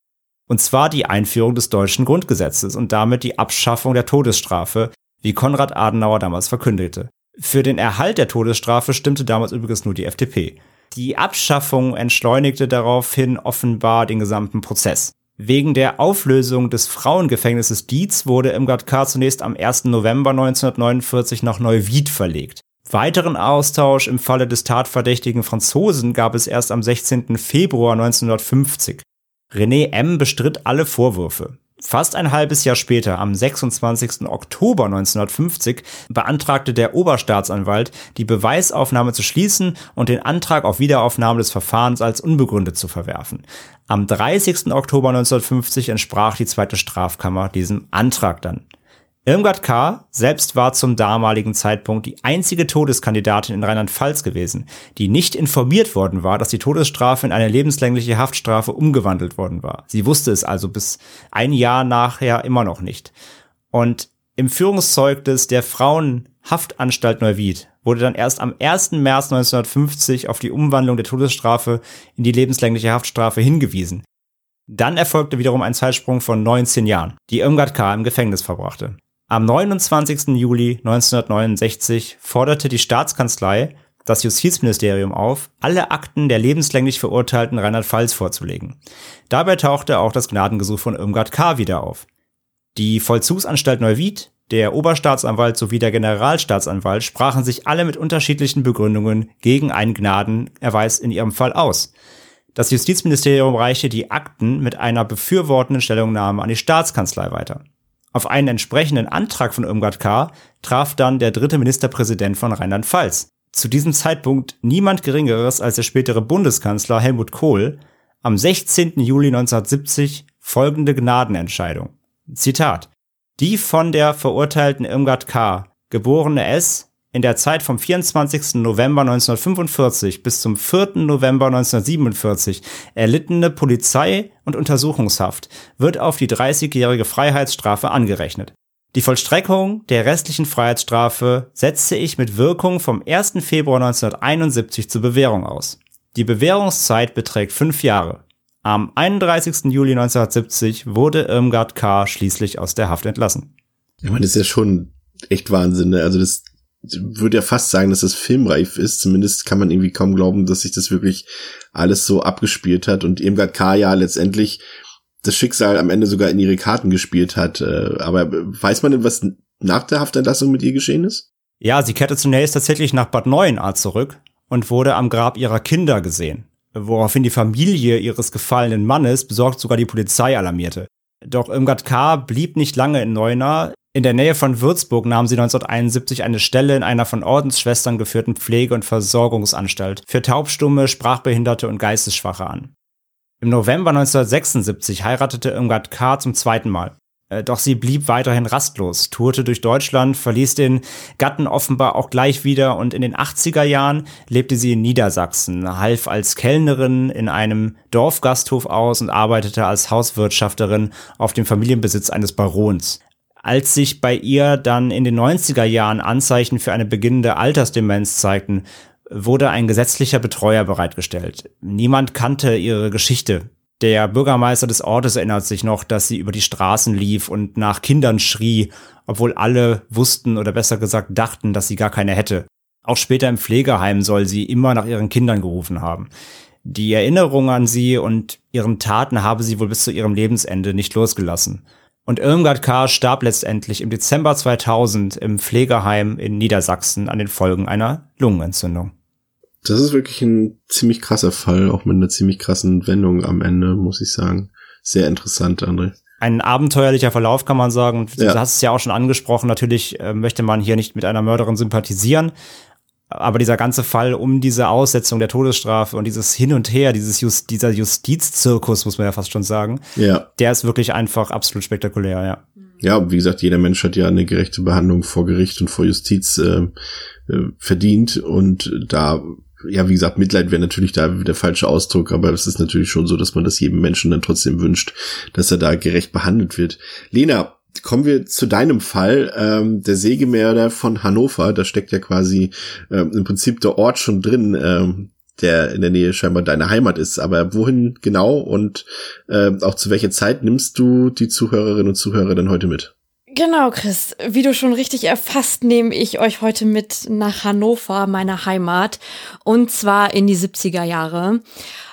Und zwar die Einführung des deutschen Grundgesetzes und damit die Abschaffung der Todesstrafe, wie Konrad Adenauer damals verkündete. Für den Erhalt der Todesstrafe stimmte damals übrigens nur die FDP. Die Abschaffung entschleunigte daraufhin offenbar den gesamten Prozess. Wegen der Auflösung des Frauengefängnisses Dietz wurde Irmgard K. zunächst am 1. November 1949 nach Neuwied verlegt. Weiteren Austausch im Falle des tatverdächtigen Franzosen gab es erst am 16. Februar 1950. René M. bestritt alle Vorwürfe. Fast ein halbes Jahr später, am 26. Oktober 1950, beantragte der Oberstaatsanwalt, die Beweisaufnahme zu schließen und den Antrag auf Wiederaufnahme des Verfahrens als unbegründet zu verwerfen. Am 30. Oktober 1950 entsprach die zweite Strafkammer diesem Antrag dann. Irmgard K. selbst war zum damaligen Zeitpunkt die einzige Todeskandidatin in Rheinland-Pfalz gewesen, die nicht informiert worden war, dass die Todesstrafe in eine lebenslängliche Haftstrafe umgewandelt worden war. Sie wusste es also bis ein Jahr nachher immer noch nicht. Und im Führungszeugnis der Frauenhaftanstalt Neuwied wurde dann erst am 1. März 1950 auf die Umwandlung der Todesstrafe in die lebenslängliche Haftstrafe hingewiesen. Dann erfolgte wiederum ein Zeitsprung von 19 Jahren, die Irmgard K. im Gefängnis verbrachte. Am 29. Juli 1969 forderte die Staatskanzlei das Justizministerium auf, alle Akten der lebenslänglich verurteilten Rheinland-Pfalz vorzulegen. Dabei tauchte auch das Gnadengesuch von Irmgard K. wieder auf. Die Vollzugsanstalt Neuwied, der Oberstaatsanwalt sowie der Generalstaatsanwalt sprachen sich alle mit unterschiedlichen Begründungen gegen einen Gnadenerweis in ihrem Fall aus. Das Justizministerium reichte die Akten mit einer befürwortenden Stellungnahme an die Staatskanzlei weiter. Auf einen entsprechenden Antrag von Irmgard K. traf dann der dritte Ministerpräsident von Rheinland-Pfalz. Zu diesem Zeitpunkt niemand Geringeres als der spätere Bundeskanzler Helmut Kohl am 16. Juli 1970 folgende Gnadenentscheidung. Zitat. Die von der verurteilten Irmgard K., geborene S., in der Zeit vom 24. November 1945 bis zum 4. November 1947 erlittene Polizei- und Untersuchungshaft wird auf die 30-jährige Freiheitsstrafe angerechnet. Die Vollstreckung der restlichen Freiheitsstrafe setze ich mit Wirkung vom 1. Februar 1971 zur Bewährung aus. Die Bewährungszeit beträgt fünf Jahre. Am 31. Juli 1970 wurde Irmgard K. schließlich aus der Haft entlassen. Ich meine, das ist ja schon echt Wahnsinn. Ne? Also das würde ja fast sagen, dass das filmreif ist. Zumindest kann man irgendwie kaum glauben, dass sich das wirklich alles so abgespielt hat und Irmgard K. ja letztendlich das Schicksal am Ende sogar in ihre Karten gespielt hat. Äh, aber weiß man denn, was nach der Haftentlassung mit ihr geschehen ist? Ja, sie kehrte zunächst tatsächlich nach Bad Neuenahr zurück und wurde am Grab ihrer Kinder gesehen, woraufhin die Familie ihres gefallenen Mannes besorgt sogar die Polizei alarmierte. Doch Irmgard K. blieb nicht lange in Neuenahr. In der Nähe von Würzburg nahm sie 1971 eine Stelle in einer von Ordensschwestern geführten Pflege- und Versorgungsanstalt für Taubstumme, Sprachbehinderte und Geistesschwache an. Im November 1976 heiratete Irmgard K. zum zweiten Mal. Äh, doch sie blieb weiterhin rastlos, tourte durch Deutschland, verließ den Gatten offenbar auch gleich wieder und in den 80er Jahren lebte sie in Niedersachsen, half als Kellnerin in einem Dorfgasthof aus und arbeitete als Hauswirtschafterin auf dem Familienbesitz eines Barons. Als sich bei ihr dann in den 90er Jahren Anzeichen für eine beginnende Altersdemenz zeigten, wurde ein gesetzlicher Betreuer bereitgestellt. Niemand kannte ihre Geschichte. Der Bürgermeister des Ortes erinnert sich noch, dass sie über die Straßen lief und nach Kindern schrie, obwohl alle wussten oder besser gesagt dachten, dass sie gar keine hätte. Auch später im Pflegeheim soll sie immer nach ihren Kindern gerufen haben. Die Erinnerung an sie und ihren Taten habe sie wohl bis zu ihrem Lebensende nicht losgelassen. Und Irmgard K. starb letztendlich im Dezember 2000 im Pflegeheim in Niedersachsen an den Folgen einer Lungenentzündung. Das ist wirklich ein ziemlich krasser Fall, auch mit einer ziemlich krassen Wendung am Ende, muss ich sagen. Sehr interessant, André. Ein abenteuerlicher Verlauf, kann man sagen. Du ja. hast es ja auch schon angesprochen. Natürlich äh, möchte man hier nicht mit einer Mörderin sympathisieren. Aber dieser ganze Fall um diese Aussetzung der Todesstrafe und dieses Hin und Her, dieses Just, dieser Justizzirkus, muss man ja fast schon sagen, ja. der ist wirklich einfach absolut spektakulär, ja. Ja, wie gesagt, jeder Mensch hat ja eine gerechte Behandlung vor Gericht und vor Justiz äh, äh verdient und da ja, wie gesagt, Mitleid wäre natürlich da der falsche Ausdruck, aber es ist natürlich schon so, dass man das jedem Menschen dann trotzdem wünscht, dass er da gerecht behandelt wird. Lena, kommen wir zu deinem Fall, ähm, der Sägemörder von Hannover. Da steckt ja quasi ähm, im Prinzip der Ort schon drin, ähm, der in der Nähe scheinbar deine Heimat ist. Aber wohin genau und äh, auch zu welcher Zeit nimmst du die Zuhörerinnen und Zuhörer denn heute mit? Genau, Chris. Wie du schon richtig erfasst, nehme ich euch heute mit nach Hannover, meiner Heimat, und zwar in die 70er Jahre.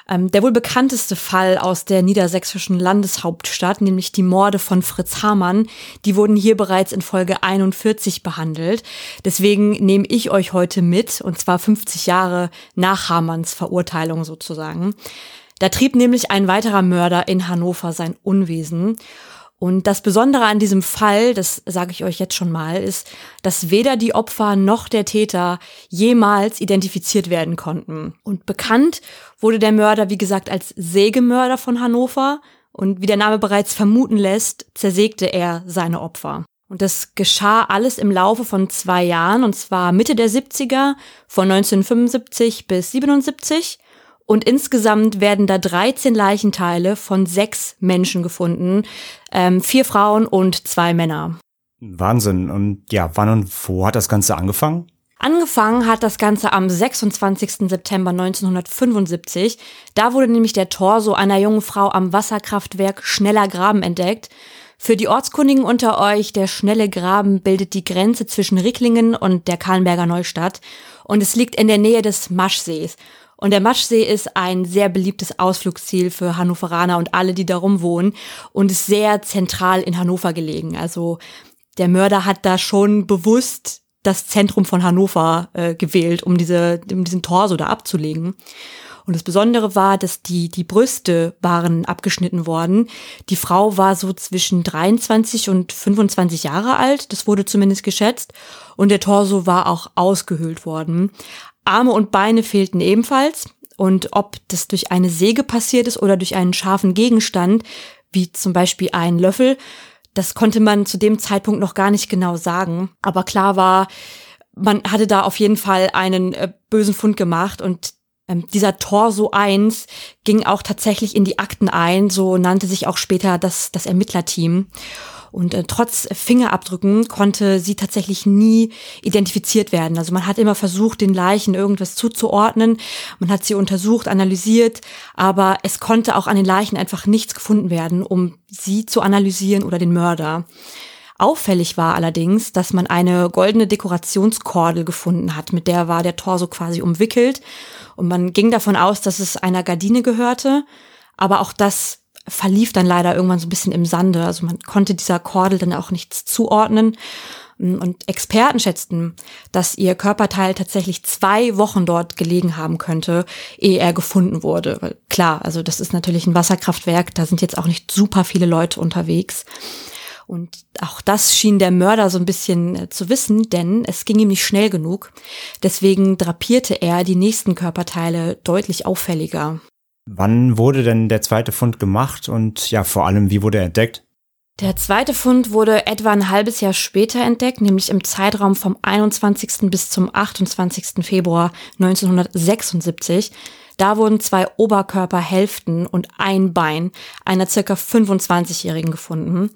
Ähm, der wohl bekannteste Fall aus der niedersächsischen Landeshauptstadt, nämlich die Morde von Fritz Hamann, die wurden hier bereits in Folge 41 behandelt. Deswegen nehme ich euch heute mit, und zwar 50 Jahre nach Hamanns Verurteilung sozusagen. Da trieb nämlich ein weiterer Mörder in Hannover sein Unwesen. Und das Besondere an diesem Fall, das sage ich euch jetzt schon mal, ist, dass weder die Opfer noch der Täter jemals identifiziert werden konnten. Und bekannt wurde der Mörder, wie gesagt, als Sägemörder von Hannover. Und wie der Name bereits vermuten lässt, zersägte er seine Opfer. Und das geschah alles im Laufe von zwei Jahren, und zwar Mitte der 70er, von 1975 bis 77. Und insgesamt werden da 13 Leichenteile von sechs Menschen gefunden. Ähm, vier Frauen und zwei Männer. Wahnsinn. Und ja, wann und wo hat das Ganze angefangen? Angefangen hat das Ganze am 26. September 1975. Da wurde nämlich der Torso einer jungen Frau am Wasserkraftwerk Schneller Graben entdeckt. Für die Ortskundigen unter euch, der Schnelle Graben bildet die Grenze zwischen Ricklingen und der Kahlenberger Neustadt und es liegt in der Nähe des Maschsees. Und der Maschsee ist ein sehr beliebtes Ausflugsziel für Hannoveraner und alle, die darum wohnen und ist sehr zentral in Hannover gelegen. Also der Mörder hat da schon bewusst das Zentrum von Hannover äh, gewählt, um diese, um diesen Torso da abzulegen. Und das Besondere war, dass die, die Brüste waren abgeschnitten worden. Die Frau war so zwischen 23 und 25 Jahre alt. Das wurde zumindest geschätzt. Und der Torso war auch ausgehöhlt worden. Arme und Beine fehlten ebenfalls. Und ob das durch eine Säge passiert ist oder durch einen scharfen Gegenstand, wie zum Beispiel einen Löffel, das konnte man zu dem Zeitpunkt noch gar nicht genau sagen. Aber klar war, man hatte da auf jeden Fall einen äh, bösen Fund gemacht und ähm, dieser Torso 1 ging auch tatsächlich in die Akten ein, so nannte sich auch später das, das Ermittlerteam. Und äh, trotz Fingerabdrücken konnte sie tatsächlich nie identifiziert werden. Also man hat immer versucht, den Leichen irgendwas zuzuordnen. Man hat sie untersucht, analysiert, aber es konnte auch an den Leichen einfach nichts gefunden werden, um sie zu analysieren oder den Mörder. Auffällig war allerdings, dass man eine goldene Dekorationskordel gefunden hat, mit der war der Torso quasi umwickelt und man ging davon aus, dass es einer Gardine gehörte, aber auch das verlief dann leider irgendwann so ein bisschen im Sande. Also man konnte dieser Kordel dann auch nichts zuordnen. Und Experten schätzten, dass ihr Körperteil tatsächlich zwei Wochen dort gelegen haben könnte, ehe er gefunden wurde. Weil klar, also das ist natürlich ein Wasserkraftwerk, da sind jetzt auch nicht super viele Leute unterwegs. Und auch das schien der Mörder so ein bisschen äh, zu wissen, denn es ging ihm nicht schnell genug. Deswegen drapierte er die nächsten Körperteile deutlich auffälliger. Wann wurde denn der zweite Fund gemacht und ja, vor allem, wie wurde er entdeckt? Der zweite Fund wurde etwa ein halbes Jahr später entdeckt, nämlich im Zeitraum vom 21. bis zum 28. Februar 1976. Da wurden zwei Oberkörperhälften und ein Bein einer circa 25-Jährigen gefunden.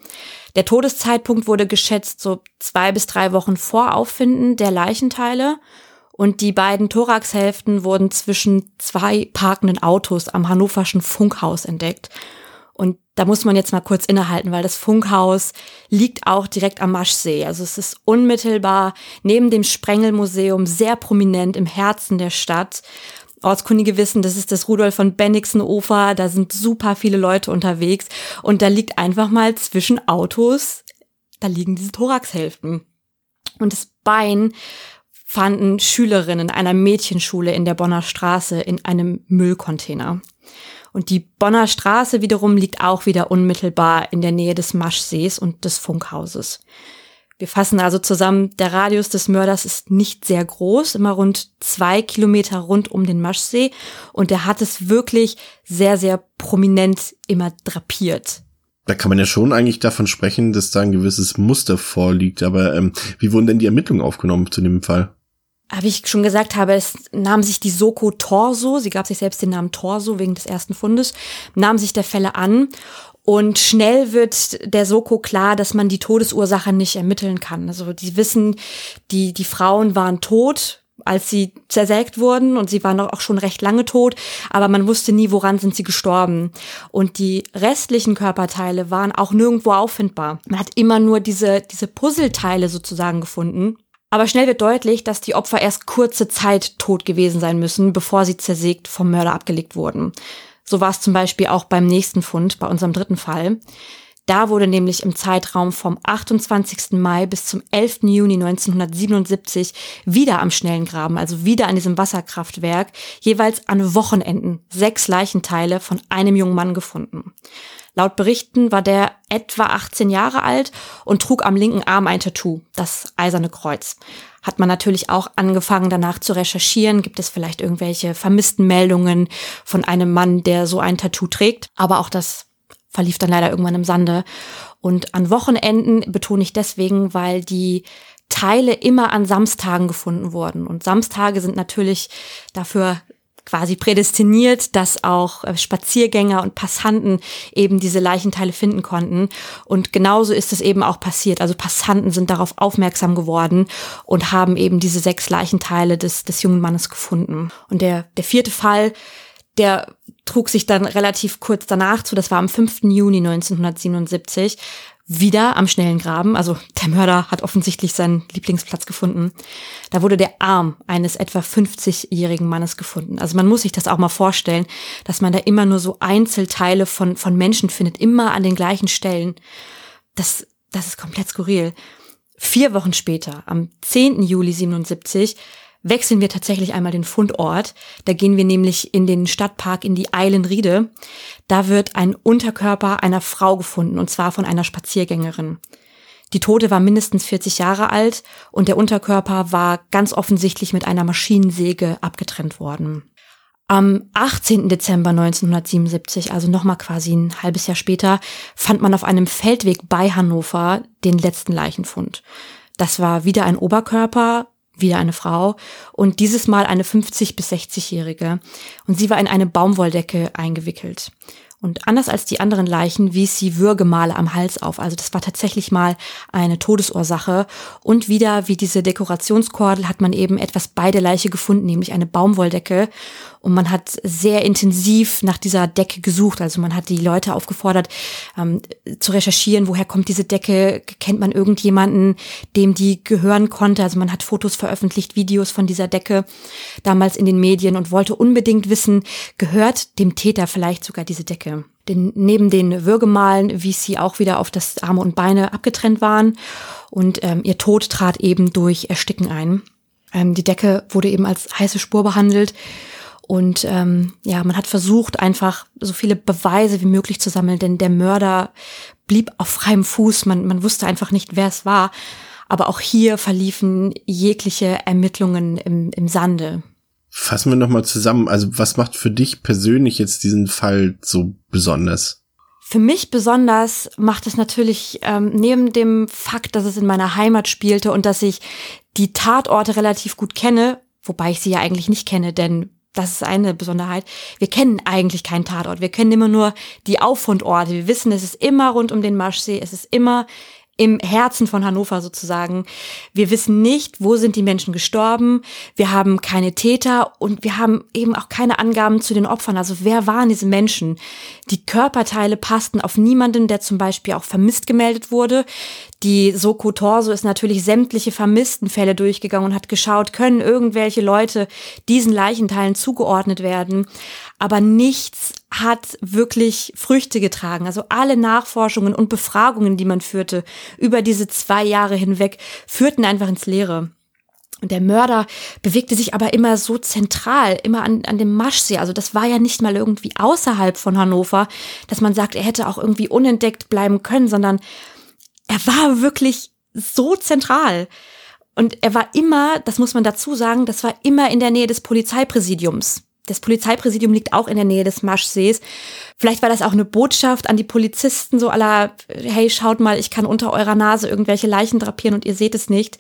Der Todeszeitpunkt wurde geschätzt so zwei bis drei Wochen vor Auffinden der Leichenteile und die beiden Thoraxhälften wurden zwischen zwei parkenden Autos am hannoverschen Funkhaus entdeckt. Und da muss man jetzt mal kurz innehalten, weil das Funkhaus liegt auch direkt am Maschsee. Also es ist unmittelbar neben dem Sprengelmuseum sehr prominent im Herzen der Stadt. Ortskundige wissen, das ist das Rudolf von Bennigsen Ufer, da sind super viele Leute unterwegs und da liegt einfach mal zwischen Autos, da liegen diese Thoraxhälften. Und das Bein fanden Schülerinnen einer Mädchenschule in der Bonner Straße in einem Müllcontainer. Und die Bonner Straße wiederum liegt auch wieder unmittelbar in der Nähe des Maschsees und des Funkhauses. Wir fassen also zusammen, der Radius des Mörders ist nicht sehr groß, immer rund zwei Kilometer rund um den Maschsee und er hat es wirklich sehr, sehr prominent immer drapiert. Da kann man ja schon eigentlich davon sprechen, dass da ein gewisses Muster vorliegt, aber ähm, wie wurden denn die Ermittlungen aufgenommen zu dem Fall? Wie ich schon gesagt habe, es nahm sich die Soko Torso, sie gab sich selbst den Namen Torso wegen des ersten Fundes, nahm sich der Fälle an und schnell wird der Soko klar, dass man die Todesursache nicht ermitteln kann. Also die wissen, die, die Frauen waren tot, als sie zersägt wurden und sie waren auch schon recht lange tot, aber man wusste nie, woran sind sie gestorben. Und die restlichen Körperteile waren auch nirgendwo auffindbar. Man hat immer nur diese, diese Puzzleteile sozusagen gefunden. Aber schnell wird deutlich, dass die Opfer erst kurze Zeit tot gewesen sein müssen, bevor sie zersägt vom Mörder abgelegt wurden. So war es zum Beispiel auch beim nächsten Fund, bei unserem dritten Fall. Da wurde nämlich im Zeitraum vom 28. Mai bis zum 11. Juni 1977 wieder am Schnellengraben, also wieder an diesem Wasserkraftwerk, jeweils an Wochenenden sechs Leichenteile von einem jungen Mann gefunden. Laut Berichten war der etwa 18 Jahre alt und trug am linken Arm ein Tattoo, das Eiserne Kreuz hat man natürlich auch angefangen, danach zu recherchieren. Gibt es vielleicht irgendwelche vermissten Meldungen von einem Mann, der so ein Tattoo trägt? Aber auch das verlief dann leider irgendwann im Sande. Und an Wochenenden betone ich deswegen, weil die Teile immer an Samstagen gefunden wurden. Und Samstage sind natürlich dafür quasi prädestiniert, dass auch äh, Spaziergänger und Passanten eben diese Leichenteile finden konnten. Und genauso ist es eben auch passiert. Also Passanten sind darauf aufmerksam geworden und haben eben diese sechs Leichenteile des, des jungen Mannes gefunden. Und der, der vierte Fall, der trug sich dann relativ kurz danach zu, das war am 5. Juni 1977, wieder am schnellen Graben. Also der Mörder hat offensichtlich seinen Lieblingsplatz gefunden. Da wurde der Arm eines etwa 50-jährigen Mannes gefunden. Also man muss sich das auch mal vorstellen, dass man da immer nur so Einzelteile von, von Menschen findet, immer an den gleichen Stellen. Das, das ist komplett skurril. Vier Wochen später, am 10. Juli 77, wechseln wir tatsächlich einmal den Fundort. Da gehen wir nämlich in den Stadtpark in die Eilenriede. Da wird ein Unterkörper einer Frau gefunden und zwar von einer Spaziergängerin. Die Tote war mindestens 40 Jahre alt und der Unterkörper war ganz offensichtlich mit einer Maschinensäge abgetrennt worden. Am 18. Dezember 1977, also nochmal quasi ein halbes Jahr später, fand man auf einem Feldweg bei Hannover den letzten Leichenfund. Das war wieder ein Oberkörper, wieder eine Frau und dieses Mal eine 50 bis 60-jährige und sie war in eine Baumwolldecke eingewickelt. Und anders als die anderen Leichen wies sie Würgemale am Hals auf. Also das war tatsächlich mal eine Todesursache. Und wieder wie diese Dekorationskordel hat man eben etwas bei der Leiche gefunden, nämlich eine Baumwolldecke. Und man hat sehr intensiv nach dieser Decke gesucht. Also man hat die Leute aufgefordert, ähm, zu recherchieren, woher kommt diese Decke, kennt man irgendjemanden, dem die gehören konnte. Also man hat Fotos veröffentlicht, Videos von dieser Decke damals in den Medien und wollte unbedingt wissen, gehört dem Täter vielleicht sogar diese Decke. Denn neben den Würgemalen wies sie auch wieder auf, dass Arme und Beine abgetrennt waren und ähm, ihr Tod trat eben durch Ersticken ein. Ähm, die Decke wurde eben als heiße Spur behandelt und ähm, ja, man hat versucht, einfach so viele Beweise wie möglich zu sammeln, denn der Mörder blieb auf freiem Fuß. Man, man wusste einfach nicht, wer es war. Aber auch hier verliefen jegliche Ermittlungen im, im Sande. Fassen wir nochmal zusammen. Also was macht für dich persönlich jetzt diesen Fall so besonders? Für mich besonders macht es natürlich ähm, neben dem Fakt, dass es in meiner Heimat spielte und dass ich die Tatorte relativ gut kenne, wobei ich sie ja eigentlich nicht kenne, denn das ist eine Besonderheit. Wir kennen eigentlich keinen Tatort. Wir kennen immer nur die Auffundorte. Wir wissen, es ist immer rund um den Maschsee. Es ist immer im Herzen von Hannover sozusagen. Wir wissen nicht, wo sind die Menschen gestorben. Wir haben keine Täter und wir haben eben auch keine Angaben zu den Opfern. Also wer waren diese Menschen? Die Körperteile passten auf niemanden, der zum Beispiel auch vermisst gemeldet wurde. Die Soko Torso ist natürlich sämtliche vermissten Fälle durchgegangen und hat geschaut, können irgendwelche Leute diesen Leichenteilen zugeordnet werden. Aber nichts hat wirklich Früchte getragen. Also alle Nachforschungen und Befragungen, die man führte über diese zwei Jahre hinweg, führten einfach ins Leere. Und der Mörder bewegte sich aber immer so zentral, immer an, an dem Maschsee. Also das war ja nicht mal irgendwie außerhalb von Hannover, dass man sagt, er hätte auch irgendwie unentdeckt bleiben können, sondern er war wirklich so zentral. Und er war immer, das muss man dazu sagen, das war immer in der Nähe des Polizeipräsidiums. Das Polizeipräsidium liegt auch in der Nähe des Maschsees. Vielleicht war das auch eine Botschaft an die Polizisten, so aller, hey, schaut mal, ich kann unter eurer Nase irgendwelche Leichen drapieren und ihr seht es nicht.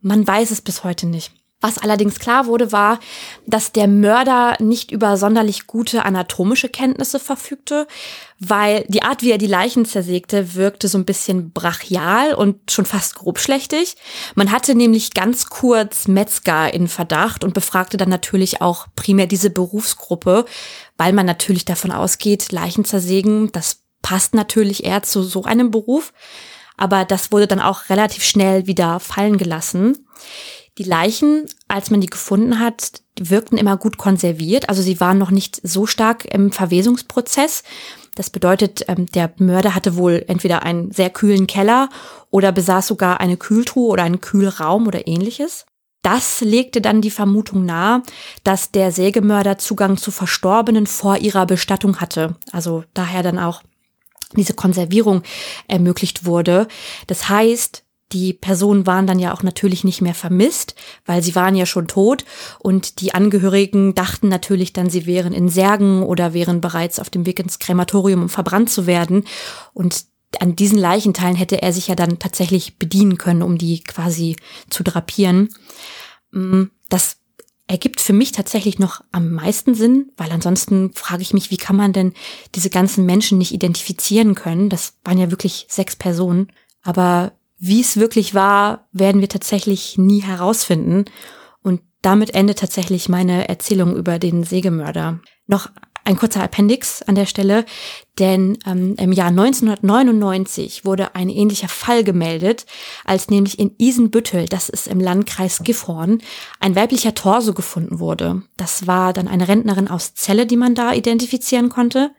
Man weiß es bis heute nicht. Was allerdings klar wurde, war, dass der Mörder nicht über sonderlich gute anatomische Kenntnisse verfügte, weil die Art, wie er die Leichen zersägte, wirkte so ein bisschen brachial und schon fast grobschlächtig. Man hatte nämlich ganz kurz Metzger in Verdacht und befragte dann natürlich auch primär diese Berufsgruppe, weil man natürlich davon ausgeht, Leichen zersägen, das passt natürlich eher zu so einem Beruf. Aber das wurde dann auch relativ schnell wieder fallen gelassen. Die Leichen, als man die gefunden hat, wirkten immer gut konserviert. Also sie waren noch nicht so stark im Verwesungsprozess. Das bedeutet, ähm, der Mörder hatte wohl entweder einen sehr kühlen Keller oder besaß sogar eine Kühltruhe oder einen Kühlraum oder ähnliches. Das legte dann die Vermutung nahe, dass der Sägemörder Zugang zu Verstorbenen vor ihrer Bestattung hatte. Also daher dann auch diese Konservierung ermöglicht wurde. Das heißt, die Personen waren dann ja auch natürlich nicht mehr vermisst, weil sie waren ja schon tot und die Angehörigen dachten natürlich dann, sie wären in Särgen oder wären bereits auf dem Weg ins Krematorium, um verbrannt zu werden. Und an diesen Leichenteilen hätte er sich ja dann tatsächlich bedienen können, um die quasi zu drapieren. Mm, das ergibt für mich tatsächlich noch am meisten Sinn, weil ansonsten frage ich mich, wie kann man denn diese ganzen Menschen nicht identifizieren können? Das waren ja wirklich sechs Personen. Aber wie es wirklich war, werden wir tatsächlich nie herausfinden. Und damit endet tatsächlich meine Erzählung über den Sägemörder. Noch ein kurzer Appendix an der Stelle, denn ähm, im Jahr 1999 wurde ein ähnlicher Fall gemeldet, als nämlich in Isenbüttel, das ist im Landkreis Gifhorn, ein weiblicher Torso gefunden wurde. Das war dann eine Rentnerin aus Celle, die man da identifizieren konnte.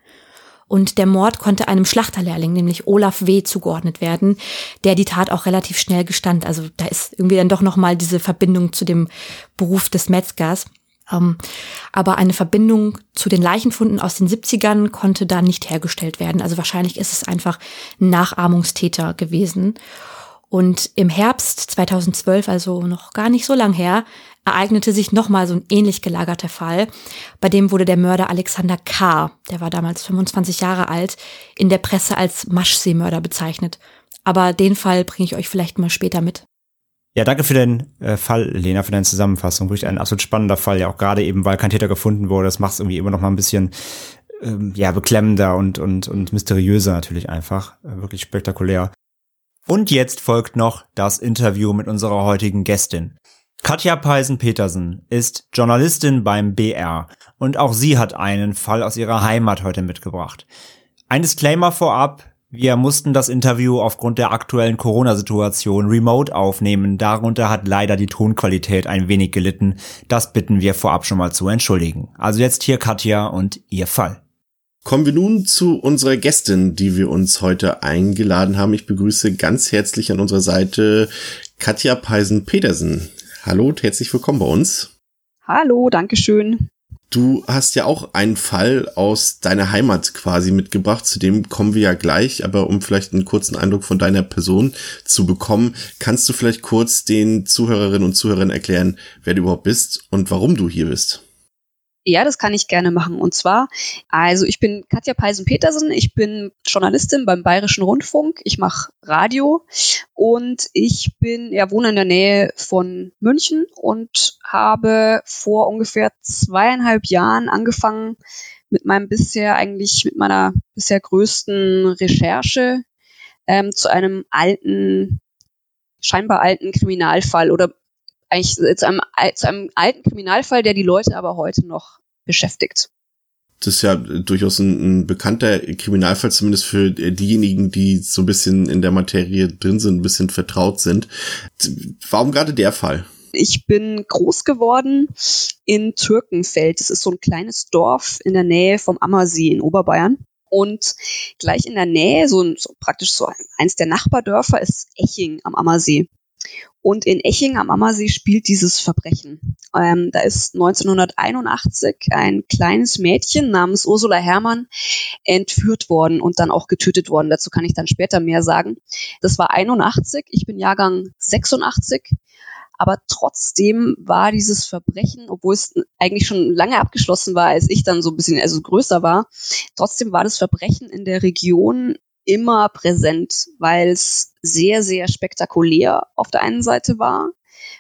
Und der Mord konnte einem Schlachterlehrling, nämlich Olaf W., zugeordnet werden, der die Tat auch relativ schnell gestand. Also da ist irgendwie dann doch nochmal diese Verbindung zu dem Beruf des Metzgers. Ähm, aber eine Verbindung zu den Leichenfunden aus den 70ern konnte da nicht hergestellt werden. Also wahrscheinlich ist es einfach ein Nachahmungstäter gewesen. Und im Herbst 2012, also noch gar nicht so lang her, ereignete sich nochmal so ein ähnlich gelagerter Fall. Bei dem wurde der Mörder Alexander K., der war damals 25 Jahre alt, in der Presse als Maschseemörder bezeichnet. Aber den Fall bringe ich euch vielleicht mal später mit. Ja, danke für den äh, Fall, Lena, für deine Zusammenfassung. Wirklich ein absolut spannender Fall, ja auch gerade eben, weil kein Täter gefunden wurde. Das macht es irgendwie immer noch mal ein bisschen ähm, ja, beklemmender und, und, und mysteriöser natürlich einfach. Äh, wirklich spektakulär. Und jetzt folgt noch das Interview mit unserer heutigen Gästin. Katja Peisen-Petersen ist Journalistin beim BR und auch sie hat einen Fall aus ihrer Heimat heute mitgebracht. Ein Disclaimer vorab, wir mussten das Interview aufgrund der aktuellen Corona-Situation remote aufnehmen. Darunter hat leider die Tonqualität ein wenig gelitten. Das bitten wir vorab schon mal zu entschuldigen. Also jetzt hier Katja und ihr Fall. Kommen wir nun zu unserer Gästin, die wir uns heute eingeladen haben. Ich begrüße ganz herzlich an unserer Seite Katja Peisen-Petersen. Hallo und herzlich willkommen bei uns. Hallo, Dankeschön. Du hast ja auch einen Fall aus deiner Heimat quasi mitgebracht, zu dem kommen wir ja gleich, aber um vielleicht einen kurzen Eindruck von deiner Person zu bekommen, kannst du vielleicht kurz den Zuhörerinnen und Zuhörern erklären, wer du überhaupt bist und warum du hier bist? Ja, das kann ich gerne machen. Und zwar, also ich bin Katja Peisen-Petersen, ich bin Journalistin beim Bayerischen Rundfunk, ich mache Radio und ich bin, ja, wohne in der Nähe von München und habe vor ungefähr zweieinhalb Jahren angefangen mit meinem bisher eigentlich, mit meiner bisher größten Recherche ähm, zu einem alten, scheinbar alten Kriminalfall oder eigentlich zu einem, zu einem alten Kriminalfall, der die Leute aber heute noch beschäftigt. Das ist ja durchaus ein, ein bekannter Kriminalfall, zumindest für diejenigen, die so ein bisschen in der Materie drin sind, ein bisschen vertraut sind. Warum gerade der Fall? Ich bin groß geworden in Türkenfeld. Das ist so ein kleines Dorf in der Nähe vom Ammersee in Oberbayern. Und gleich in der Nähe, so, so praktisch so eins der Nachbardörfer, ist Eching am Ammersee. Und in Eching am Ammersee spielt dieses Verbrechen. Ähm, da ist 1981 ein kleines Mädchen namens Ursula Herrmann entführt worden und dann auch getötet worden. Dazu kann ich dann später mehr sagen. Das war 81, ich bin Jahrgang 86. Aber trotzdem war dieses Verbrechen, obwohl es eigentlich schon lange abgeschlossen war, als ich dann so ein bisschen also größer war, trotzdem war das Verbrechen in der Region immer präsent, weil es sehr, sehr spektakulär auf der einen Seite war,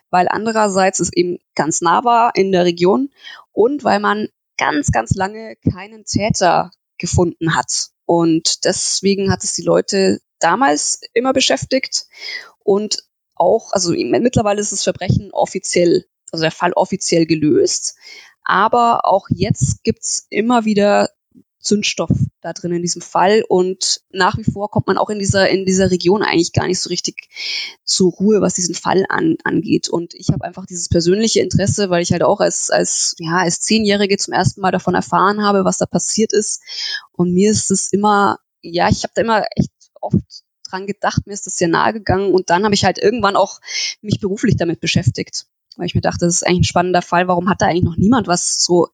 weil andererseits es eben ganz nah war in der Region und weil man ganz, ganz lange keinen Täter gefunden hat. Und deswegen hat es die Leute damals immer beschäftigt und auch, also mittlerweile ist das Verbrechen offiziell, also der Fall offiziell gelöst. Aber auch jetzt gibt's immer wieder Zündstoff da drin in diesem Fall. Und nach wie vor kommt man auch in dieser, in dieser Region eigentlich gar nicht so richtig zur Ruhe, was diesen Fall an, angeht. Und ich habe einfach dieses persönliche Interesse, weil ich halt auch als, als, ja, als Zehnjährige zum ersten Mal davon erfahren habe, was da passiert ist. Und mir ist es immer, ja, ich habe da immer echt oft dran gedacht, mir ist das sehr nahe gegangen und dann habe ich halt irgendwann auch mich beruflich damit beschäftigt, weil ich mir dachte, das ist eigentlich ein spannender Fall, warum hat da eigentlich noch niemand was so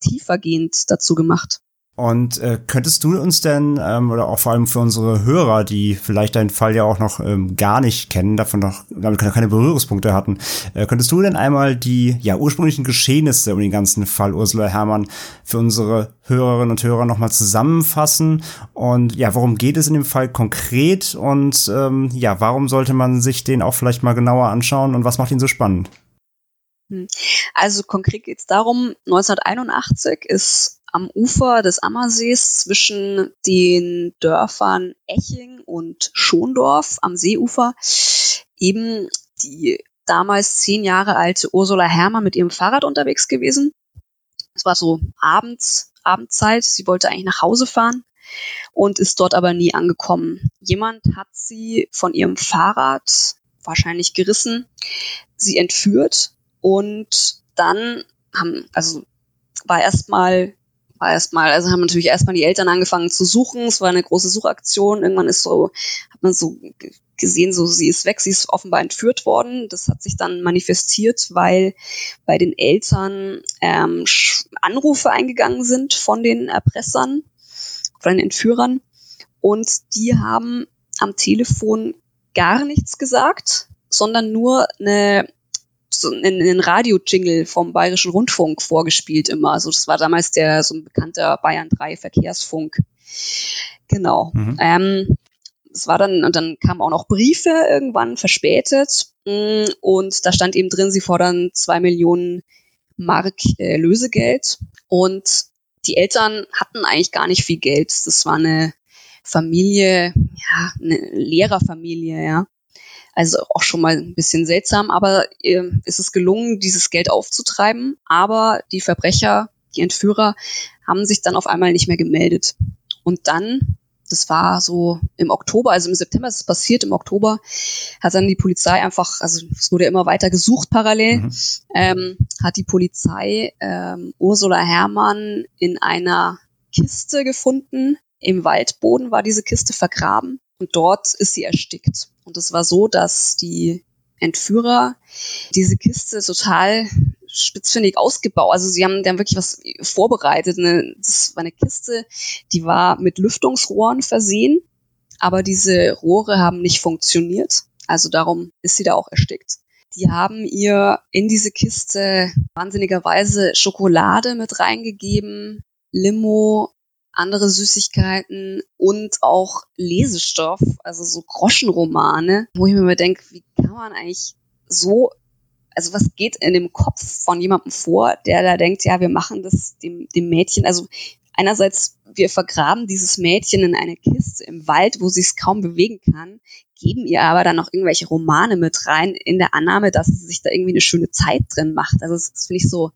tiefergehend dazu gemacht? Und äh, könntest du uns denn, ähm, oder auch vor allem für unsere Hörer, die vielleicht deinen Fall ja auch noch ähm, gar nicht kennen, davon noch damit keine Berührungspunkte hatten, äh, könntest du denn einmal die ja ursprünglichen Geschehnisse um den ganzen Fall Ursula Herrmann für unsere Hörerinnen und Hörer nochmal zusammenfassen? Und ja, worum geht es in dem Fall konkret? Und ähm, ja, warum sollte man sich den auch vielleicht mal genauer anschauen und was macht ihn so spannend? Hm. Also konkret geht es darum, 1981 ist am Ufer des Ammersees zwischen den Dörfern Eching und Schondorf am Seeufer eben die damals zehn Jahre alte Ursula Herrmann mit ihrem Fahrrad unterwegs gewesen. Es war so abends, Abendzeit. Sie wollte eigentlich nach Hause fahren und ist dort aber nie angekommen. Jemand hat sie von ihrem Fahrrad wahrscheinlich gerissen, sie entführt und dann haben, also war erstmal war erstmal, also haben natürlich erstmal die Eltern angefangen zu suchen. Es war eine große Suchaktion. Irgendwann ist so, hat man so gesehen, so sie ist weg, sie ist offenbar entführt worden. Das hat sich dann manifestiert, weil bei den Eltern ähm, Anrufe eingegangen sind von den Erpressern, von den Entführern. Und die haben am Telefon gar nichts gesagt, sondern nur eine so einen Radio-Jingle vom Bayerischen Rundfunk vorgespielt immer. Also das war damals der so ein bekannter Bayern 3 Verkehrsfunk. Genau. Mhm. Ähm, das war dann, und dann kamen auch noch Briefe irgendwann verspätet. Mm, und da stand eben drin, sie fordern zwei Millionen Mark äh, Lösegeld. Und die Eltern hatten eigentlich gar nicht viel Geld. Das war eine Familie, ja, eine Lehrerfamilie, ja. Also auch schon mal ein bisschen seltsam, aber äh, ist es gelungen, dieses Geld aufzutreiben. Aber die Verbrecher, die Entführer, haben sich dann auf einmal nicht mehr gemeldet. Und dann, das war so im Oktober, also im September ist es passiert, im Oktober hat dann die Polizei einfach, also es wurde immer weiter gesucht parallel, mhm. ähm, hat die Polizei ähm, Ursula Herrmann in einer Kiste gefunden. Im Waldboden war diese Kiste vergraben und dort ist sie erstickt. Und es war so, dass die Entführer diese Kiste total spitzfindig ausgebaut. Also sie haben, die haben wirklich was vorbereitet. Das war eine Kiste, die war mit Lüftungsrohren versehen, aber diese Rohre haben nicht funktioniert. Also darum ist sie da auch erstickt. Die haben ihr in diese Kiste wahnsinnigerweise Schokolade mit reingegeben, Limo, andere Süßigkeiten und auch Lesestoff, also so Groschenromane, wo ich mir immer denke, wie kann man eigentlich so, also was geht in dem Kopf von jemandem vor, der da denkt, ja, wir machen das dem, dem Mädchen, also einerseits, wir vergraben dieses Mädchen in eine Kiste im Wald, wo sie es kaum bewegen kann, geben ihr aber dann noch irgendwelche Romane mit rein, in der Annahme, dass sie sich da irgendwie eine schöne Zeit drin macht. Also das, das finde ich so,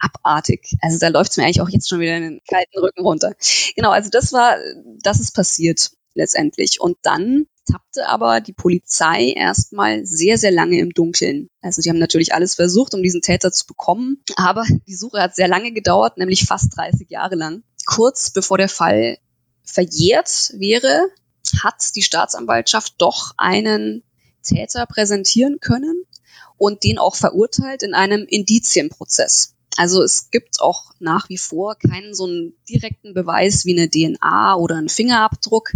abartig. Also da läuft es mir eigentlich auch jetzt schon wieder in den kalten Rücken runter. Genau, also das war, das ist passiert letztendlich. Und dann tappte aber die Polizei erstmal sehr, sehr lange im Dunkeln. Also die haben natürlich alles versucht, um diesen Täter zu bekommen, aber die Suche hat sehr lange gedauert, nämlich fast 30 Jahre lang. Kurz bevor der Fall verjährt wäre, hat die Staatsanwaltschaft doch einen Täter präsentieren können und den auch verurteilt in einem Indizienprozess. Also es gibt auch nach wie vor keinen so einen direkten Beweis wie eine DNA oder ein Fingerabdruck.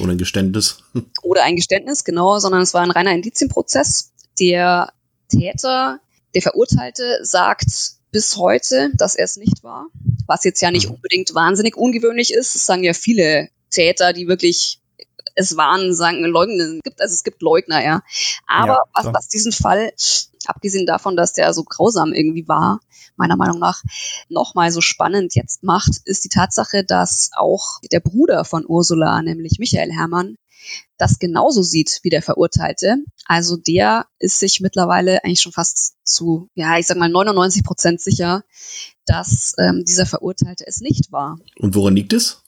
Oder ein Geständnis. Oder ein Geständnis, genau, sondern es war ein reiner Indizienprozess. Der Täter, der Verurteilte, sagt bis heute, dass er es nicht war, was jetzt ja nicht mhm. unbedingt wahnsinnig ungewöhnlich ist. Das sagen ja viele Täter, die wirklich es waren, sagen, leugnen gibt, also es gibt Leugner, ja. Aber ja, was, was diesen Fall, abgesehen davon, dass der so grausam irgendwie war, meiner Meinung nach nochmal so spannend jetzt macht, ist die Tatsache, dass auch der Bruder von Ursula, nämlich Michael Herrmann, das genauso sieht wie der Verurteilte. Also der ist sich mittlerweile eigentlich schon fast zu, ja, ich sag mal 99 Prozent sicher, dass ähm, dieser Verurteilte es nicht war. Und woran liegt es?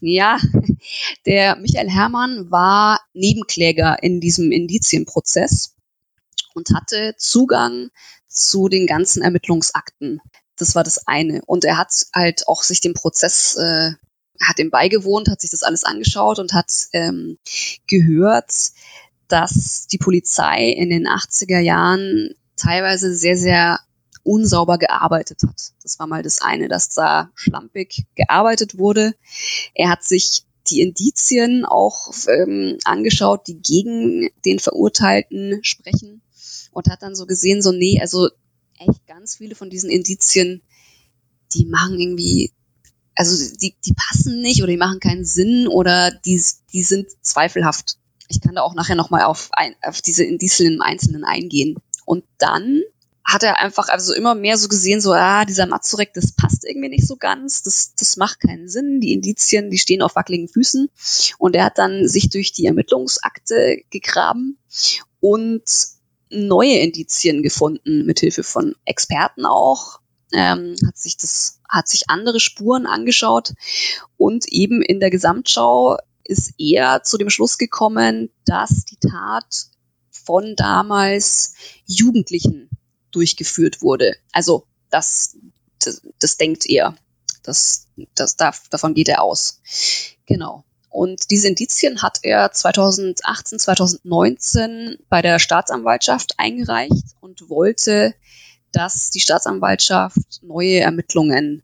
Ja, der Michael Herrmann war Nebenkläger in diesem Indizienprozess und hatte Zugang zu den ganzen Ermittlungsakten. Das war das eine. Und er hat halt auch sich dem Prozess, äh, hat ihm beigewohnt, hat sich das alles angeschaut und hat ähm, gehört, dass die Polizei in den 80er Jahren teilweise sehr, sehr unsauber gearbeitet hat. Das war mal das eine, dass da schlampig gearbeitet wurde. Er hat sich die Indizien auch ähm, angeschaut, die gegen den Verurteilten sprechen und hat dann so gesehen, so nee, also echt ganz viele von diesen Indizien, die machen irgendwie, also die, die passen nicht oder die machen keinen Sinn oder die, die sind zweifelhaft. Ich kann da auch nachher nochmal auf, ein, auf diese Indizien im Einzelnen eingehen. Und dann hat er einfach also immer mehr so gesehen, so, ah, dieser Mazurek, das passt irgendwie nicht so ganz, das, das macht keinen Sinn, die Indizien, die stehen auf wackeligen Füßen. Und er hat dann sich durch die Ermittlungsakte gegraben und neue Indizien gefunden, mithilfe von Experten auch, ähm, hat sich das, hat sich andere Spuren angeschaut und eben in der Gesamtschau ist er zu dem Schluss gekommen, dass die Tat von damals Jugendlichen durchgeführt wurde. Also das, das, das denkt er. Das, das, davon geht er aus. Genau. Und diese Indizien hat er 2018, 2019 bei der Staatsanwaltschaft eingereicht und wollte, dass die Staatsanwaltschaft neue Ermittlungen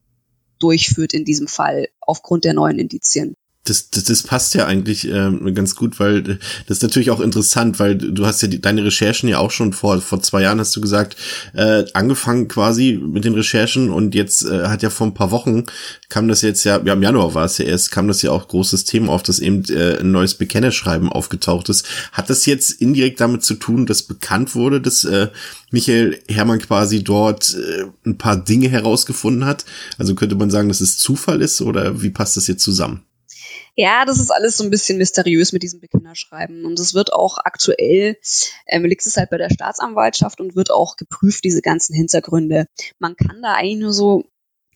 durchführt in diesem Fall aufgrund der neuen Indizien. Das, das, das passt ja eigentlich äh, ganz gut, weil das ist natürlich auch interessant, weil du hast ja die, deine Recherchen ja auch schon vor vor zwei Jahren hast du gesagt äh, angefangen quasi mit den Recherchen und jetzt äh, hat ja vor ein paar Wochen kam das jetzt ja, ja im Januar war es ja erst, kam das ja auch großes Thema auf, dass eben äh, ein neues Bekennerschreiben aufgetaucht ist. Hat das jetzt indirekt damit zu tun, dass bekannt wurde, dass äh, Michael Hermann quasi dort äh, ein paar Dinge herausgefunden hat? Also könnte man sagen, dass es Zufall ist oder wie passt das jetzt zusammen? Ja, das ist alles so ein bisschen mysteriös mit diesem Bekennerschreiben. Und es wird auch aktuell, ähm, liegt es halt bei der Staatsanwaltschaft und wird auch geprüft, diese ganzen Hintergründe. Man kann da eigentlich nur so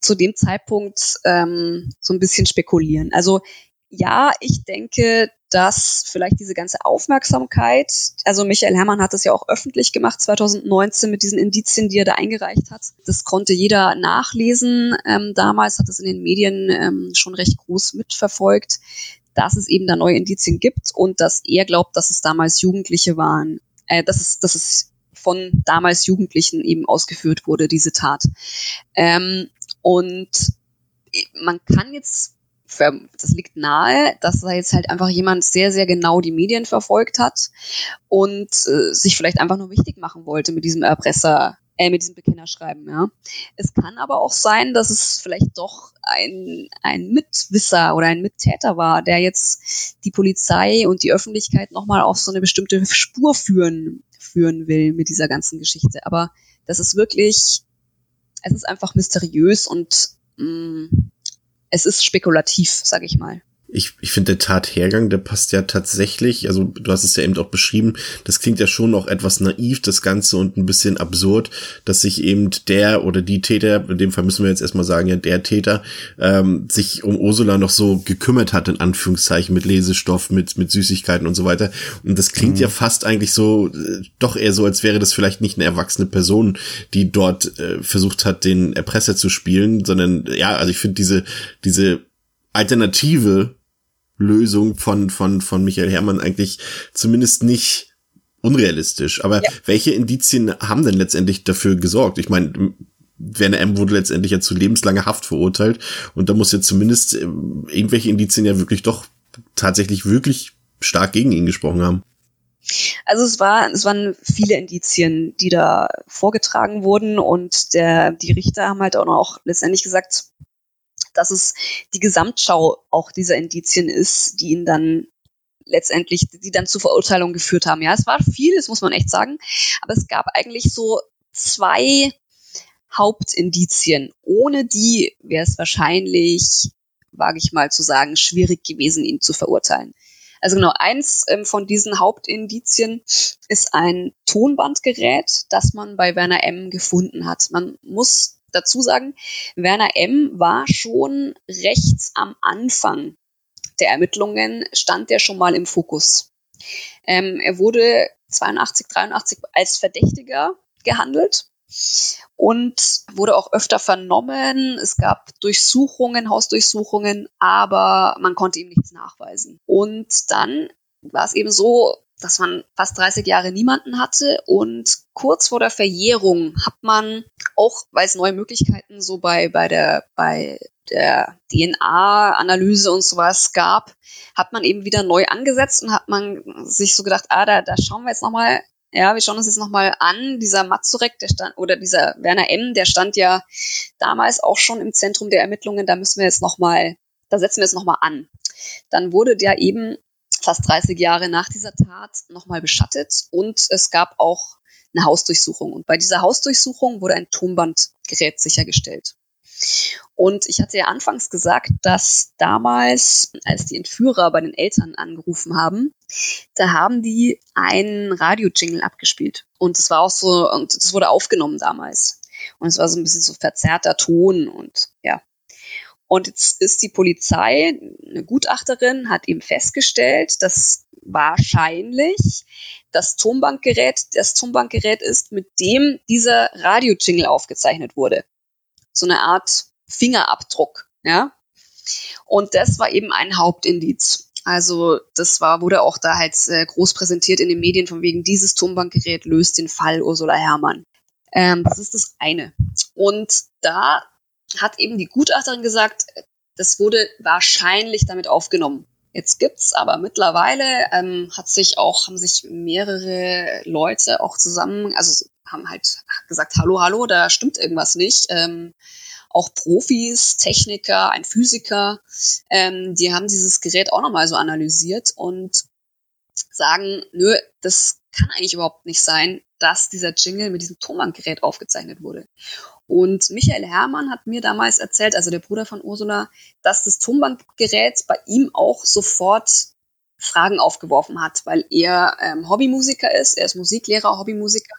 zu dem Zeitpunkt ähm, so ein bisschen spekulieren. Also ja, ich denke, dass vielleicht diese ganze Aufmerksamkeit, also Michael Herrmann hat das ja auch öffentlich gemacht 2019 mit diesen Indizien, die er da eingereicht hat. Das konnte jeder nachlesen. Ähm, damals hat es in den Medien ähm, schon recht groß mitverfolgt, dass es eben da neue Indizien gibt und dass er glaubt, dass es damals Jugendliche waren, äh, dass es, dass es von damals Jugendlichen eben ausgeführt wurde, diese Tat. Ähm, und man kann jetzt das liegt nahe, dass da jetzt halt einfach jemand sehr, sehr genau die Medien verfolgt hat und äh, sich vielleicht einfach nur wichtig machen wollte mit diesem Erpresser, äh, mit diesem Bekennerschreiben, ja. Es kann aber auch sein, dass es vielleicht doch ein, ein Mitwisser oder ein Mittäter war, der jetzt die Polizei und die Öffentlichkeit nochmal auf so eine bestimmte Spur führen, führen will mit dieser ganzen Geschichte. Aber das ist wirklich, es ist einfach mysteriös und mh, mm, es ist spekulativ, sage ich mal ich, ich finde, der Tathergang, der passt ja tatsächlich, also du hast es ja eben auch beschrieben, das klingt ja schon noch etwas naiv, das Ganze, und ein bisschen absurd, dass sich eben der oder die Täter, in dem Fall müssen wir jetzt erstmal sagen, ja, der Täter, ähm, sich um Ursula noch so gekümmert hat, in Anführungszeichen, mit Lesestoff, mit, mit Süßigkeiten und so weiter. Und das klingt mhm. ja fast eigentlich so, äh, doch eher so, als wäre das vielleicht nicht eine erwachsene Person, die dort äh, versucht hat, den Erpresser zu spielen, sondern ja, also ich finde diese, diese Alternative Lösung von, von, von Michael Herrmann eigentlich zumindest nicht unrealistisch. Aber ja. welche Indizien haben denn letztendlich dafür gesorgt? Ich meine, Werner M. wurde letztendlich ja zu lebenslanger Haft verurteilt und da muss jetzt zumindest ähm, irgendwelche Indizien ja wirklich doch tatsächlich wirklich stark gegen ihn gesprochen haben. Also es war, es waren viele Indizien, die da vorgetragen wurden und der, die Richter haben halt auch noch letztendlich gesagt, dass es die Gesamtschau auch dieser Indizien ist, die ihn dann letztendlich, die dann zur Verurteilung geführt haben. Ja, es war viel, das muss man echt sagen, aber es gab eigentlich so zwei Hauptindizien. Ohne die wäre es wahrscheinlich, wage ich mal zu sagen, schwierig gewesen, ihn zu verurteilen. Also genau, eins ähm, von diesen Hauptindizien ist ein Tonbandgerät, das man bei Werner M. gefunden hat. Man muss dazu sagen, Werner M. war schon rechts am Anfang der Ermittlungen, stand er schon mal im Fokus. Ähm, er wurde 82, 83 als Verdächtiger gehandelt und wurde auch öfter vernommen. Es gab Durchsuchungen, Hausdurchsuchungen, aber man konnte ihm nichts nachweisen. Und dann war es eben so, dass man fast 30 Jahre niemanden hatte und kurz vor der Verjährung hat man auch, weil es neue Möglichkeiten so bei, bei der, bei der DNA-Analyse und sowas gab, hat man eben wieder neu angesetzt und hat man sich so gedacht, ah, da, da schauen wir jetzt nochmal, ja, wir schauen uns jetzt nochmal an, dieser Mazurek, der stand, oder dieser Werner M., der stand ja damals auch schon im Zentrum der Ermittlungen, da müssen wir jetzt nochmal, da setzen wir jetzt nochmal an. Dann wurde der eben fast 30 Jahre nach dieser Tat nochmal beschattet und es gab auch eine Hausdurchsuchung. Und bei dieser Hausdurchsuchung wurde ein Tonbandgerät sichergestellt. Und ich hatte ja anfangs gesagt, dass damals, als die Entführer bei den Eltern angerufen haben, da haben die einen Radio-Jingle abgespielt. Und es war auch so, und das wurde aufgenommen damals. Und es war so ein bisschen so verzerrter Ton und ja. Und jetzt ist die Polizei, eine Gutachterin, hat eben festgestellt, dass wahrscheinlich das Tonbankgerät das Tonbankgerät ist, mit dem dieser Radio-Jingle aufgezeichnet wurde. So eine Art Fingerabdruck, ja. Und das war eben ein Hauptindiz. Also das war, wurde auch da halt äh, groß präsentiert in den Medien, von wegen dieses Tonbankgerät löst den Fall Ursula Herrmann. Ähm, das ist das eine. Und da hat eben die Gutachterin gesagt, Das wurde wahrscheinlich damit aufgenommen. Jetzt gibt's aber mittlerweile ähm, hat sich auch haben sich mehrere Leute auch zusammen, also haben halt gesagt, hallo, hallo, da stimmt irgendwas nicht. Ähm, auch Profis, Techniker, ein Physiker, ähm, die haben dieses Gerät auch nochmal so analysiert und sagen, nö, das kann eigentlich überhaupt nicht sein, dass dieser Jingle mit diesem Tonbandgerät aufgezeichnet wurde. Und Michael Herrmann hat mir damals erzählt, also der Bruder von Ursula, dass das Tonbandgerät bei ihm auch sofort Fragen aufgeworfen hat, weil er ähm, Hobbymusiker ist, er ist Musiklehrer, Hobbymusiker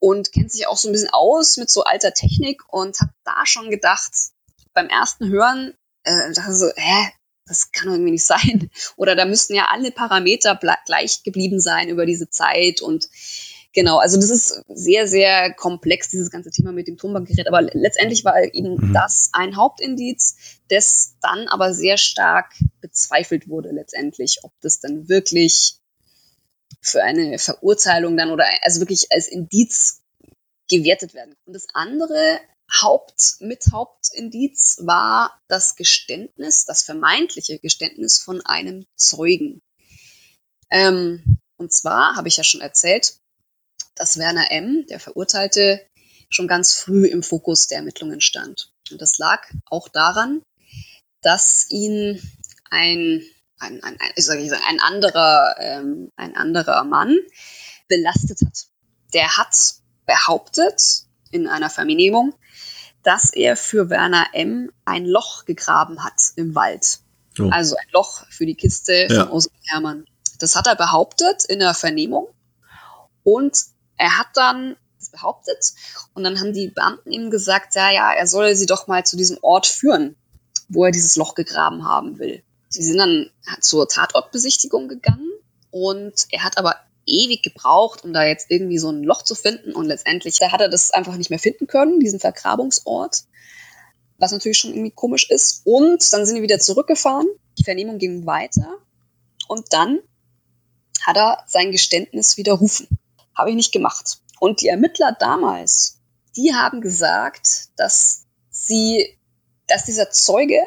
und kennt sich auch so ein bisschen aus mit so alter Technik und hat da schon gedacht, beim ersten Hören, äh, dachte so, hä, das kann irgendwie nicht sein. Oder da müssten ja alle Parameter gleich geblieben sein über diese Zeit und Genau, also das ist sehr, sehr komplex, dieses ganze Thema mit dem Tonbandgerät. Aber letztendlich war eben mhm. das ein Hauptindiz, das dann aber sehr stark bezweifelt wurde letztendlich, ob das dann wirklich für eine Verurteilung dann oder also wirklich als Indiz gewertet werden. Und das andere Haupt, mit Hauptindiz war das Geständnis, das vermeintliche Geständnis von einem Zeugen. Ähm, und zwar habe ich ja schon erzählt, dass Werner M., der Verurteilte, schon ganz früh im Fokus der Ermittlungen stand. Und das lag auch daran, dass ihn ein, ein, ein, ein, ein, anderer, ähm, ein anderer Mann belastet hat. Der hat behauptet in einer Vernehmung, dass er für Werner M. ein Loch gegraben hat im Wald. Oh. Also ein Loch für die Kiste ja. von Ursula Hermann. Das hat er behauptet in der Vernehmung. Und er hat dann behauptet und dann haben die Beamten ihm gesagt, ja, ja, er solle sie doch mal zu diesem Ort führen, wo er dieses Loch gegraben haben will. Sie sind dann zur Tatortbesichtigung gegangen und er hat aber ewig gebraucht, um da jetzt irgendwie so ein Loch zu finden und letztendlich da hat er das einfach nicht mehr finden können, diesen Vergrabungsort, was natürlich schon irgendwie komisch ist. Und dann sind wir wieder zurückgefahren, die Vernehmung ging weiter und dann hat er sein Geständnis widerrufen. Habe ich nicht gemacht. Und die Ermittler damals, die haben gesagt, dass sie, dass dieser Zeuge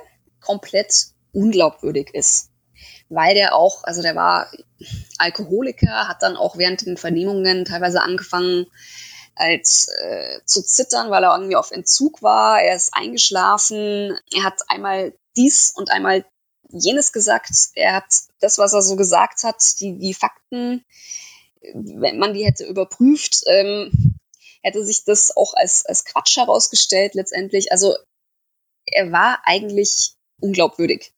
komplett unglaubwürdig ist. Weil der auch, also der war Alkoholiker, hat dann auch während den Vernehmungen teilweise angefangen, als äh, zu zittern, weil er irgendwie auf Entzug war. Er ist eingeschlafen. Er hat einmal dies und einmal jenes gesagt. Er hat das, was er so gesagt hat, die, die Fakten wenn man die hätte überprüft, ähm, hätte sich das auch als, als Quatsch herausgestellt letztendlich. Also er war eigentlich unglaubwürdig.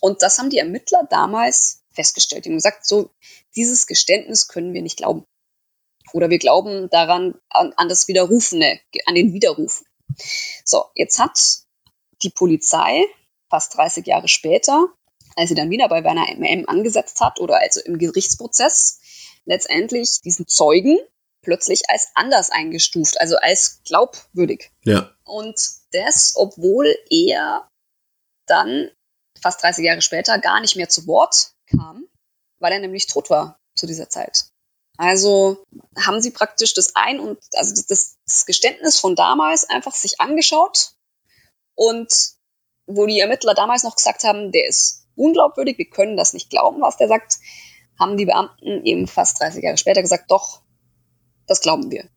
Und das haben die Ermittler damals festgestellt. Die haben gesagt, so, dieses Geständnis können wir nicht glauben. Oder wir glauben daran, an, an das Widerrufene, an den Widerruf. So, jetzt hat die Polizei fast 30 Jahre später, als sie dann wieder bei Werner M. angesetzt hat oder also im Gerichtsprozess, letztendlich diesen Zeugen plötzlich als anders eingestuft, also als glaubwürdig. Ja. Und das, obwohl er dann fast 30 Jahre später gar nicht mehr zu Wort kam, weil er nämlich tot war zu dieser Zeit. Also haben sie praktisch das ein und also das, das Geständnis von damals einfach sich angeschaut und wo die Ermittler damals noch gesagt haben, der ist unglaubwürdig, wir können das nicht glauben, was der sagt, haben die Beamten eben fast 30 Jahre später gesagt, doch, das glauben wir.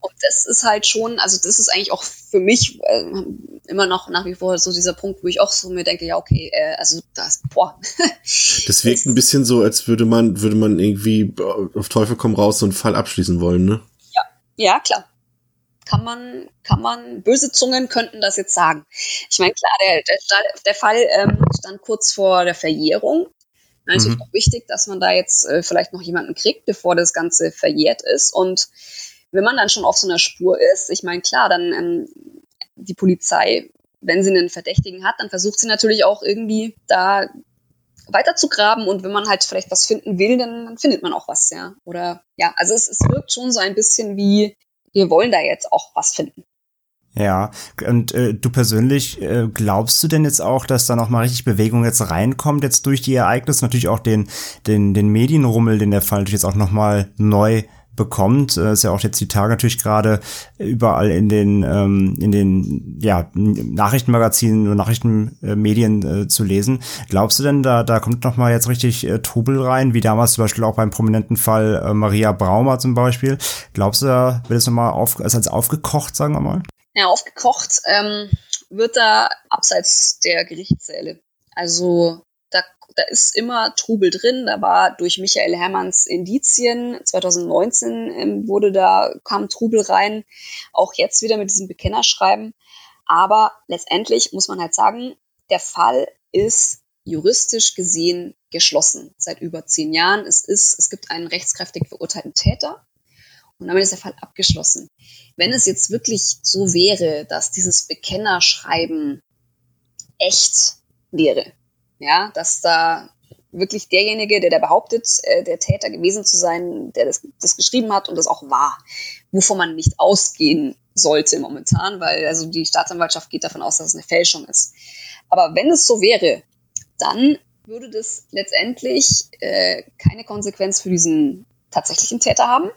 Und das ist halt schon, also das ist eigentlich auch für mich äh, immer noch nach wie vor so dieser Punkt, wo ich auch so mir denke, ja, okay, äh, also das, boah. Das wirkt ein bisschen so, als würde man, würde man irgendwie auf Teufel komm raus so einen Fall abschließen wollen, ne? Ja, ja, klar. Kann man, kann man, böse Zungen könnten das jetzt sagen. Ich meine, klar, der, der, der Fall ähm, stand kurz vor der Verjährung. Natürlich mhm. auch wichtig, dass man da jetzt äh, vielleicht noch jemanden kriegt, bevor das Ganze verjährt ist. Und wenn man dann schon auf so einer Spur ist, ich meine, klar, dann ähm, die Polizei, wenn sie einen Verdächtigen hat, dann versucht sie natürlich auch irgendwie da weiter zu graben und wenn man halt vielleicht was finden will, dann, dann findet man auch was, ja. Oder ja, also es, es wirkt schon so ein bisschen wie, wir wollen da jetzt auch was finden. Ja, und äh, du persönlich, äh, glaubst du denn jetzt auch, dass da nochmal richtig Bewegung jetzt reinkommt, jetzt durch die Ereignisse, natürlich auch den, den, den Medienrummel, den der Fall jetzt auch nochmal neu bekommt. Äh, ist ja auch jetzt die Tage natürlich gerade überall in den ähm, in den ja Nachrichtenmagazinen und Nachrichtenmedien äh, zu lesen. Glaubst du denn, da da kommt noch mal jetzt richtig äh, Trubel rein, wie damals zum Beispiel auch beim prominenten Fall äh, Maria Braumer zum Beispiel? Glaubst du, da wird es noch mal auf, also als aufgekocht, sagen wir mal? Ja, aufgekocht ähm, wird da abseits der Gerichtssäle. Also da ist immer Trubel drin. Da war durch Michael Hermanns Indizien 2019 ähm, wurde da kam Trubel rein. Auch jetzt wieder mit diesem Bekennerschreiben. Aber letztendlich muss man halt sagen, der Fall ist juristisch gesehen geschlossen seit über zehn Jahren. Es ist, es gibt einen rechtskräftig verurteilten Täter und damit ist der Fall abgeschlossen. Wenn es jetzt wirklich so wäre, dass dieses Bekennerschreiben echt wäre, ja, dass da wirklich derjenige, der da behauptet, äh, der Täter gewesen zu sein, der das, das geschrieben hat und das auch war, wovon man nicht ausgehen sollte momentan, weil also die Staatsanwaltschaft geht davon aus, dass es eine Fälschung ist. Aber wenn es so wäre, dann würde das letztendlich äh, keine Konsequenz für diesen tatsächlichen Täter haben,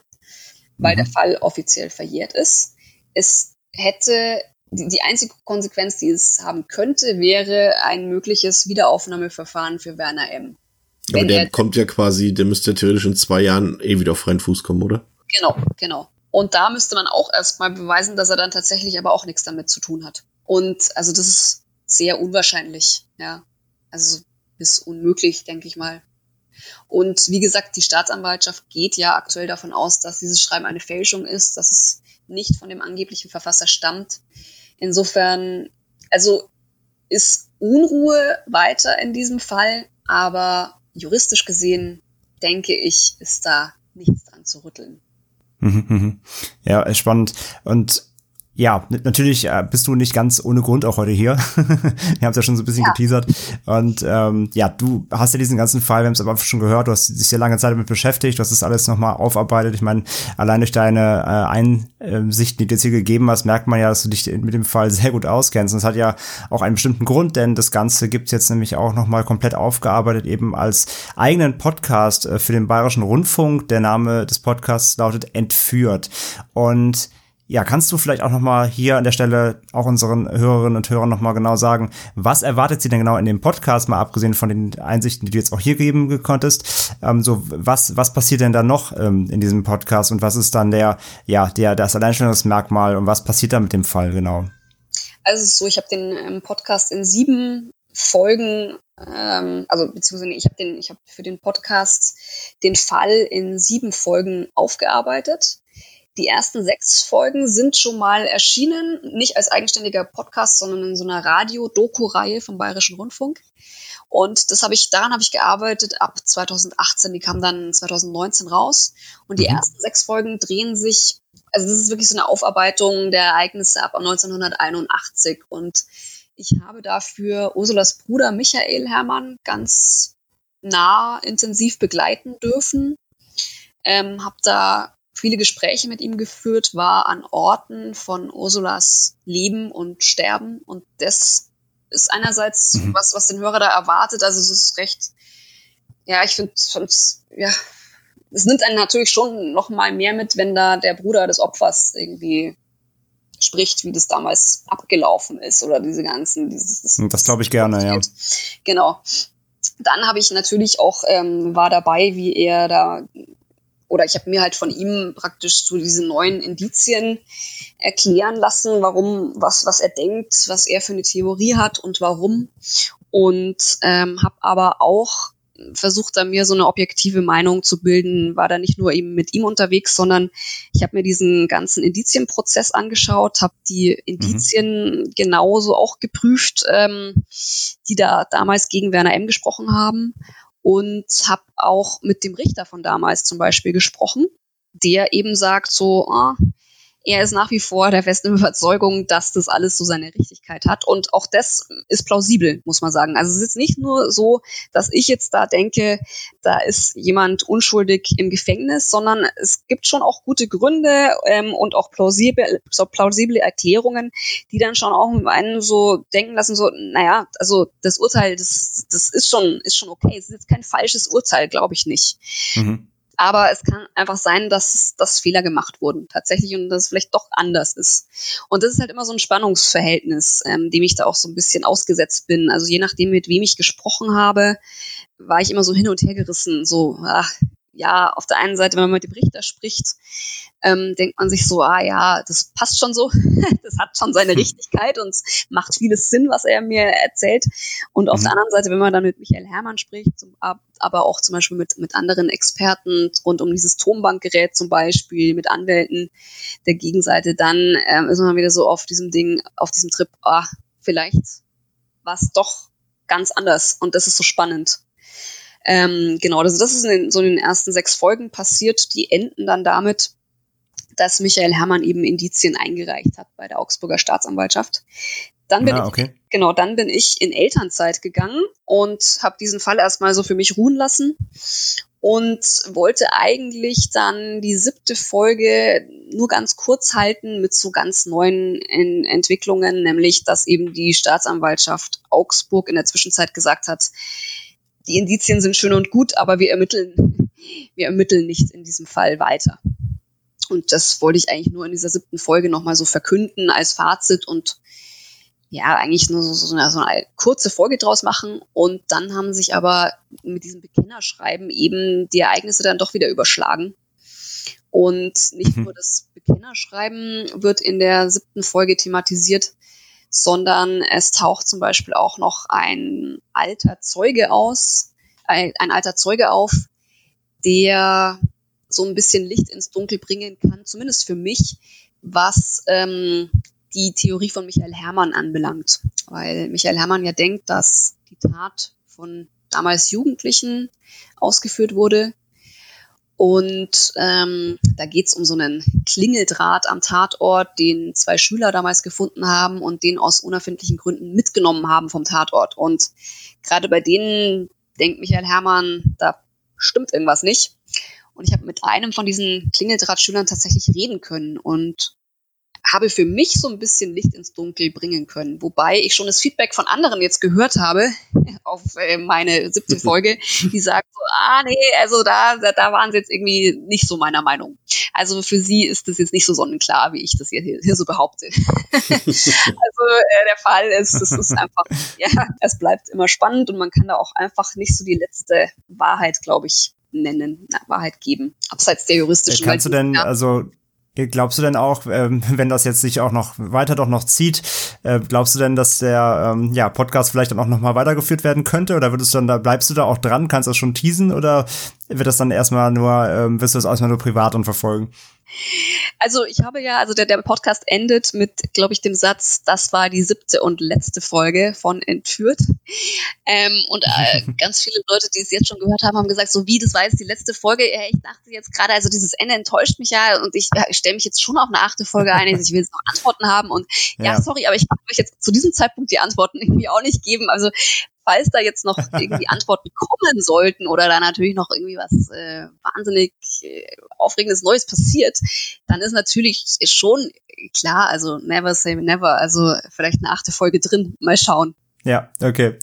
weil mhm. der Fall offiziell verjährt ist. Es hätte die, einzige Konsequenz, die es haben könnte, wäre ein mögliches Wiederaufnahmeverfahren für Werner M. Aber Wenn der kommt ja quasi, der müsste theoretisch in zwei Jahren eh wieder auf freien Fuß kommen, oder? Genau, genau. Und da müsste man auch erstmal beweisen, dass er dann tatsächlich aber auch nichts damit zu tun hat. Und also das ist sehr unwahrscheinlich, ja. Also bis unmöglich, denke ich mal. Und wie gesagt, die Staatsanwaltschaft geht ja aktuell davon aus, dass dieses Schreiben eine Fälschung ist, dass es nicht von dem angeblichen Verfasser stammt. Insofern, also ist Unruhe weiter in diesem Fall, aber juristisch gesehen denke ich, ist da nichts dran zu rütteln. Ja, spannend. Und ja, natürlich äh, bist du nicht ganz ohne Grund auch heute hier. wir haben es ja schon so ein bisschen ja. geteasert. Und ähm, ja, du hast ja diesen ganzen Fall, wir haben es aber schon gehört, du hast dich sehr lange Zeit damit beschäftigt, du hast das alles nochmal aufarbeitet. Ich meine, allein durch deine äh, Einsichten, die du jetzt hier gegeben hast, merkt man ja, dass du dich mit dem Fall sehr gut auskennst. Und es hat ja auch einen bestimmten Grund, denn das Ganze gibt's jetzt nämlich auch nochmal komplett aufgearbeitet, eben als eigenen Podcast äh, für den Bayerischen Rundfunk. Der Name des Podcasts lautet Entführt. Und ja, kannst du vielleicht auch noch mal hier an der Stelle auch unseren Hörerinnen und Hörern noch mal genau sagen, was erwartet sie denn genau in dem Podcast, mal abgesehen von den Einsichten, die du jetzt auch hier geben konntest? Ähm, so, was, was passiert denn da noch ähm, in diesem Podcast und was ist dann der, ja, der, das Alleinstellungsmerkmal und was passiert da mit dem Fall genau? Also es ist so, ich habe den ähm, Podcast in sieben Folgen, ähm, also beziehungsweise ich habe den, ich habe für den Podcast den Fall in sieben Folgen aufgearbeitet. Die ersten sechs Folgen sind schon mal erschienen, nicht als eigenständiger Podcast, sondern in so einer Radio-Doku-Reihe vom Bayerischen Rundfunk. Und das habe ich, daran habe ich gearbeitet ab 2018. Die kam dann 2019 raus. Und die mhm. ersten sechs Folgen drehen sich, also das ist wirklich so eine Aufarbeitung der Ereignisse ab 1981. Und ich habe dafür Ursulas Bruder Michael Hermann ganz nah intensiv begleiten dürfen. Ähm, habe da viele Gespräche mit ihm geführt, war an Orten von Ursulas Leben und Sterben. Und das ist einerseits mhm. was, was den Hörer da erwartet. Also es ist recht, ja, ich finde, ja, es nimmt einen natürlich schon noch mal mehr mit, wenn da der Bruder des Opfers irgendwie spricht, wie das damals abgelaufen ist oder diese ganzen. Dieses, das, das glaube ich gerne, ja. Genau. Dann habe ich natürlich auch ähm, war dabei, wie er da oder ich habe mir halt von ihm praktisch so diese neuen Indizien erklären lassen, warum, was, was er denkt, was er für eine Theorie hat und warum. Und ähm, habe aber auch versucht, da mir so eine objektive Meinung zu bilden, war da nicht nur eben mit ihm unterwegs, sondern ich habe mir diesen ganzen Indizienprozess angeschaut, habe die Indizien mhm. genauso auch geprüft, ähm, die da damals gegen Werner M. gesprochen haben und habe auch mit dem Richter von damals zum Beispiel gesprochen, der eben sagt so, ah, er ist nach wie vor der festen Überzeugung, dass das alles so seine Richtigkeit hat. Und auch das ist plausibel, muss man sagen. Also es ist nicht nur so, dass ich jetzt da denke, da ist jemand unschuldig im Gefängnis, sondern es gibt schon auch gute Gründe ähm, und auch plausible, so plausible Erklärungen, die dann schon auch einen so denken lassen, so, naja, also das Urteil, das, das ist schon, ist schon okay. Es ist jetzt kein falsches Urteil, glaube ich nicht. Mhm Aber es kann einfach sein, dass, dass Fehler gemacht wurden tatsächlich und dass es vielleicht doch anders ist. Und das ist halt immer so ein Spannungsverhältnis, ähm, dem ich da auch so ein bisschen ausgesetzt bin. Also je nachdem, mit wem ich gesprochen habe, war ich immer so hin und her gerissen. So, ach, ja, auf der einen Seite, wenn man mit dem Richter spricht, ähm, denkt man sich so, ah ja, das passt schon so, das hat schon seine hm. Richtigkeit und macht vieles Sinn, was er mir erzählt. Und auf mhm. der anderen Seite, wenn man dann mit Michael Hermann spricht, zum, aber auch zum Beispiel mit, mit anderen Experten rund um dieses Tonbankgerät zum Beispiel, mit Anwälten der Gegenseite, dann ähm, ist man wieder so auf diesem Ding, auf diesem Trip, ah, vielleicht war es doch ganz anders und das ist so spannend. Ähm, genau, also das ist in so in den ersten sechs Folgen passiert. Die enden dann damit, dass Michael Herrmann eben Indizien eingereicht hat bei der Augsburger Staatsanwaltschaft. Dann bin ah, okay. ich, genau, dann bin ich in Elternzeit gegangen und habe diesen Fall erstmal so für mich ruhen lassen und wollte eigentlich dann die siebte Folge nur ganz kurz halten mit so ganz neuen Entwicklungen, nämlich dass eben die Staatsanwaltschaft Augsburg in der Zwischenzeit gesagt hat, die Indizien sind schön und gut, aber wir ermitteln, wir ermitteln nicht in diesem Fall weiter. Und das wollte ich eigentlich nur in dieser siebten Folge nochmal so verkünden als Fazit und ja, eigentlich nur so, so, eine, so eine kurze Folge draus machen. Und dann haben sich aber mit diesem Bekennerschreiben eben die Ereignisse dann doch wieder überschlagen. Und nicht mhm. nur das Bekennerschreiben wird in der siebten Folge thematisiert, sondern es taucht zum Beispiel auch noch ein alter Zeuge aus, ein, alter Zeuge auf, der so ein bisschen Licht ins Dunkel bringen kann, zumindest für mich, was ähm, die Theorie von Michael Herrmann anbelangt. Weil Michael Herrmann ja denkt, dass die Tat von damals Jugendlichen ausgeführt wurde, und ähm, da geht's um so einen Klingeldraht am Tatort, den zwei Schüler damals gefunden haben und den aus unerfindlichen Gründen mitgenommen haben vom Tatort. Und gerade bei denen denkt Michael Herrmann, da stimmt irgendwas nicht. Und ich habe mit einem von diesen Klingeldrahtschülern tatsächlich reden können. Und habe für mich so ein bisschen Licht ins Dunkel bringen können. Wobei ich schon das Feedback von anderen jetzt gehört habe auf äh, meine siebte Folge, die sagen so, ah nee, also da, da waren sie jetzt irgendwie nicht so meiner Meinung. Also für sie ist das jetzt nicht so sonnenklar, wie ich das hier, hier so behaupte. also äh, der Fall ist, es ist einfach, ja, es bleibt immer spannend und man kann da auch einfach nicht so die letzte Wahrheit, glaube ich, nennen, na, Wahrheit geben, abseits der juristischen. Kannst du denn, ja, also Glaubst du denn auch, ähm, wenn das jetzt sich auch noch weiter doch noch zieht, äh, glaubst du denn, dass der ähm, ja, Podcast vielleicht dann auch noch mal weitergeführt werden könnte? Oder würdest du dann da, bleibst du da auch dran, kannst du das schon teasen oder wird das dann erstmal nur, ähm, wirst du das erstmal nur privat und verfolgen? Also ich habe ja, also der, der Podcast endet mit, glaube ich, dem Satz, das war die siebte und letzte Folge von Entführt. Ähm, und äh, ganz viele Leute, die es jetzt schon gehört haben, haben gesagt, so wie, das war jetzt die letzte Folge. Ich dachte jetzt gerade, also dieses Ende enttäuscht mich ja und ich, ja, ich stelle mich jetzt schon auf eine achte Folge ein. Also ich will jetzt noch Antworten haben und ja, ja sorry, aber ich kann euch jetzt zu diesem Zeitpunkt die Antworten irgendwie auch nicht geben. Also falls da jetzt noch irgendwie Antworten kommen sollten oder da natürlich noch irgendwie was äh, wahnsinnig äh, Aufregendes Neues passiert, dann ist natürlich schon klar, also never say never, also vielleicht eine achte Folge drin, mal schauen. Ja, okay.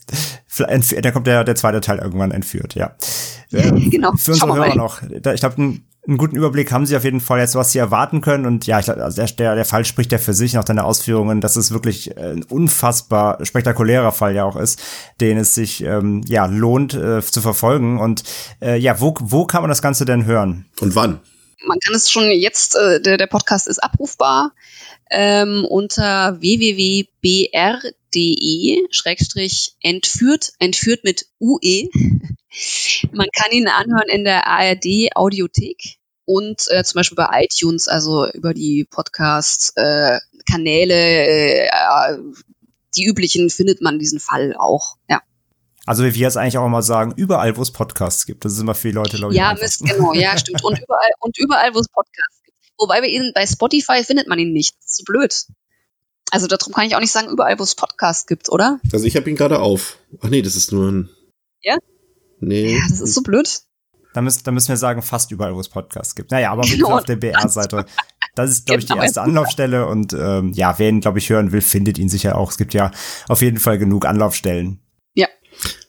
Da kommt der, der zweite Teil irgendwann entführt, ja. genau. Für unsere Hörer noch. Ich glaube, einen guten Überblick haben sie auf jeden Fall jetzt, was sie erwarten können. Und ja, ich, also der, der, Fall spricht ja für sich nach deine Ausführungen, dass es wirklich ein unfassbar spektakulärer Fall ja auch ist, den es sich ähm, ja lohnt äh, zu verfolgen. Und äh, ja, wo, wo kann man das Ganze denn hören? Und wann? Man kann es schon jetzt, äh, der, der Podcast ist abrufbar ähm, unter www.br.de schrägstrich entführt, entführt mit UE. Man kann ihn anhören in der ARD Audiothek und äh, zum Beispiel bei iTunes, also über die Podcast-Kanäle, äh, äh, die üblichen findet man diesen Fall auch, ja. Also wie wir jetzt eigentlich auch immer sagen, überall, wo es Podcasts gibt. Das ist immer viele Leute, glaube ich. Ja, Mist, genau, ja, stimmt. Und überall, und überall, wo es Podcasts gibt. Wobei wir ihn bei Spotify findet man ihn nicht. Das ist so blöd. Also darum kann ich auch nicht sagen, überall, wo es Podcasts gibt, oder? Also ich habe ihn gerade auf. Ach nee, das ist nur ein. Ja? Nee. Ja, das ist so blöd. Da müssen, da müssen wir sagen, fast überall, wo es Podcasts gibt. Naja, aber genau. auf der BR-Seite. Das ist, glaube ich, die genau. erste Anlaufstelle. Und ähm, ja, wer ihn, glaube ich, hören will, findet ihn sicher auch. Es gibt ja auf jeden Fall genug Anlaufstellen. Ja.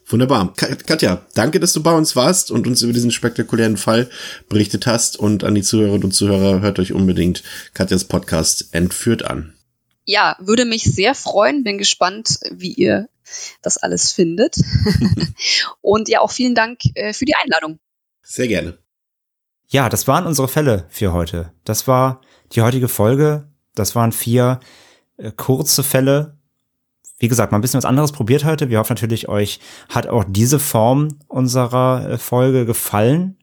Wunderbar. Katja, danke, dass du bei uns warst und uns über diesen spektakulären Fall berichtet hast. Und an die Zuhörerinnen und Zuhörer, hört euch unbedingt Katjas Podcast Entführt an. Ja, würde mich sehr freuen. Bin gespannt, wie ihr das alles findet. und ja, auch vielen Dank äh, für die Einladung. Sehr gerne. Ja, das waren unsere Fälle für heute. Das war die heutige Folge. Das waren vier äh, kurze Fälle. Wie gesagt, mal ein bisschen was anderes probiert heute. Wir hoffen natürlich, euch hat auch diese Form unserer äh, Folge gefallen.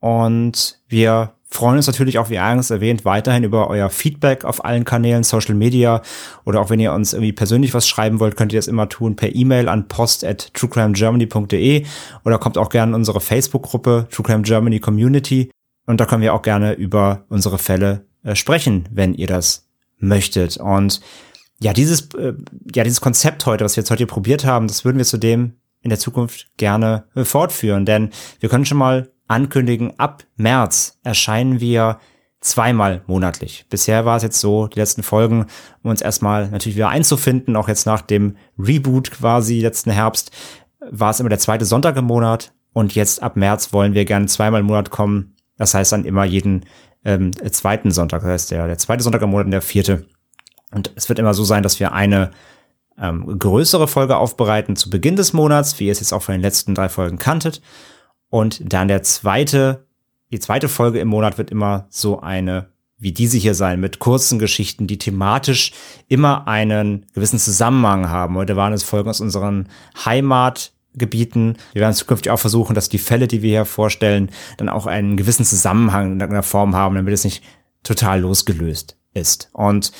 Und wir freuen uns natürlich auch, wie eingangs erwähnt, weiterhin über euer Feedback auf allen Kanälen, Social Media oder auch wenn ihr uns irgendwie persönlich was schreiben wollt, könnt ihr das immer tun per E-Mail an post at truecrimegermany.de oder kommt auch gerne in unsere Facebook-Gruppe True Crime Germany Community und da können wir auch gerne über unsere Fälle äh, sprechen, wenn ihr das möchtet. Und ja, dieses, äh, ja, dieses Konzept heute, was wir jetzt heute probiert haben, das würden wir zudem in der Zukunft gerne äh, fortführen, denn wir können schon mal ankündigen, ab März erscheinen wir zweimal monatlich. Bisher war es jetzt so, die letzten Folgen, um uns erstmal natürlich wieder einzufinden, auch jetzt nach dem Reboot quasi letzten Herbst, war es immer der zweite Sonntag im Monat und jetzt ab März wollen wir gerne zweimal im Monat kommen. Das heißt dann immer jeden ähm, zweiten Sonntag, das heißt der, der zweite Sonntag im Monat und der vierte. Und es wird immer so sein, dass wir eine ähm, größere Folge aufbereiten zu Beginn des Monats, wie ihr es jetzt auch von den letzten drei Folgen kanntet. Und dann der zweite, die zweite Folge im Monat wird immer so eine wie diese hier sein, mit kurzen Geschichten, die thematisch immer einen gewissen Zusammenhang haben. Heute waren es Folgen aus unseren Heimatgebieten. Wir werden zukünftig auch versuchen, dass die Fälle, die wir hier vorstellen, dann auch einen gewissen Zusammenhang in irgendeiner Form haben, damit es nicht total losgelöst ist. Und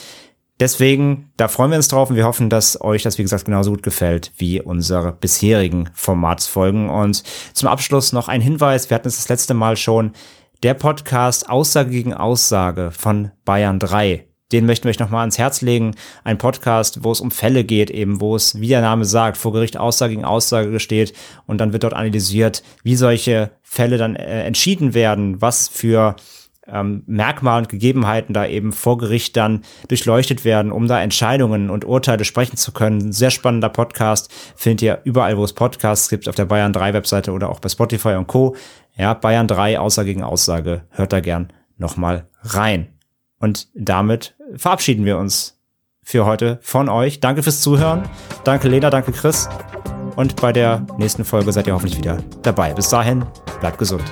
Deswegen, da freuen wir uns drauf und wir hoffen, dass euch das, wie gesagt, genauso gut gefällt wie unsere bisherigen Formatsfolgen. Und zum Abschluss noch ein Hinweis. Wir hatten es das letzte Mal schon. Der Podcast Aussage gegen Aussage von Bayern 3. Den möchten wir euch nochmal ans Herz legen. Ein Podcast, wo es um Fälle geht, eben, wo es, wie der Name sagt, vor Gericht Aussage gegen Aussage steht und dann wird dort analysiert, wie solche Fälle dann äh, entschieden werden, was für ähm, Merkmale und Gegebenheiten da eben vor Gericht dann durchleuchtet werden, um da Entscheidungen und Urteile sprechen zu können. Ein sehr spannender Podcast findet ihr überall, wo es Podcasts gibt, auf der Bayern 3 Webseite oder auch bei Spotify und Co. Ja, Bayern 3 Aussage gegen Aussage. Hört da gern nochmal rein. Und damit verabschieden wir uns für heute von euch. Danke fürs Zuhören. Danke Lena, danke Chris. Und bei der nächsten Folge seid ihr hoffentlich wieder dabei. Bis dahin, bleibt gesund.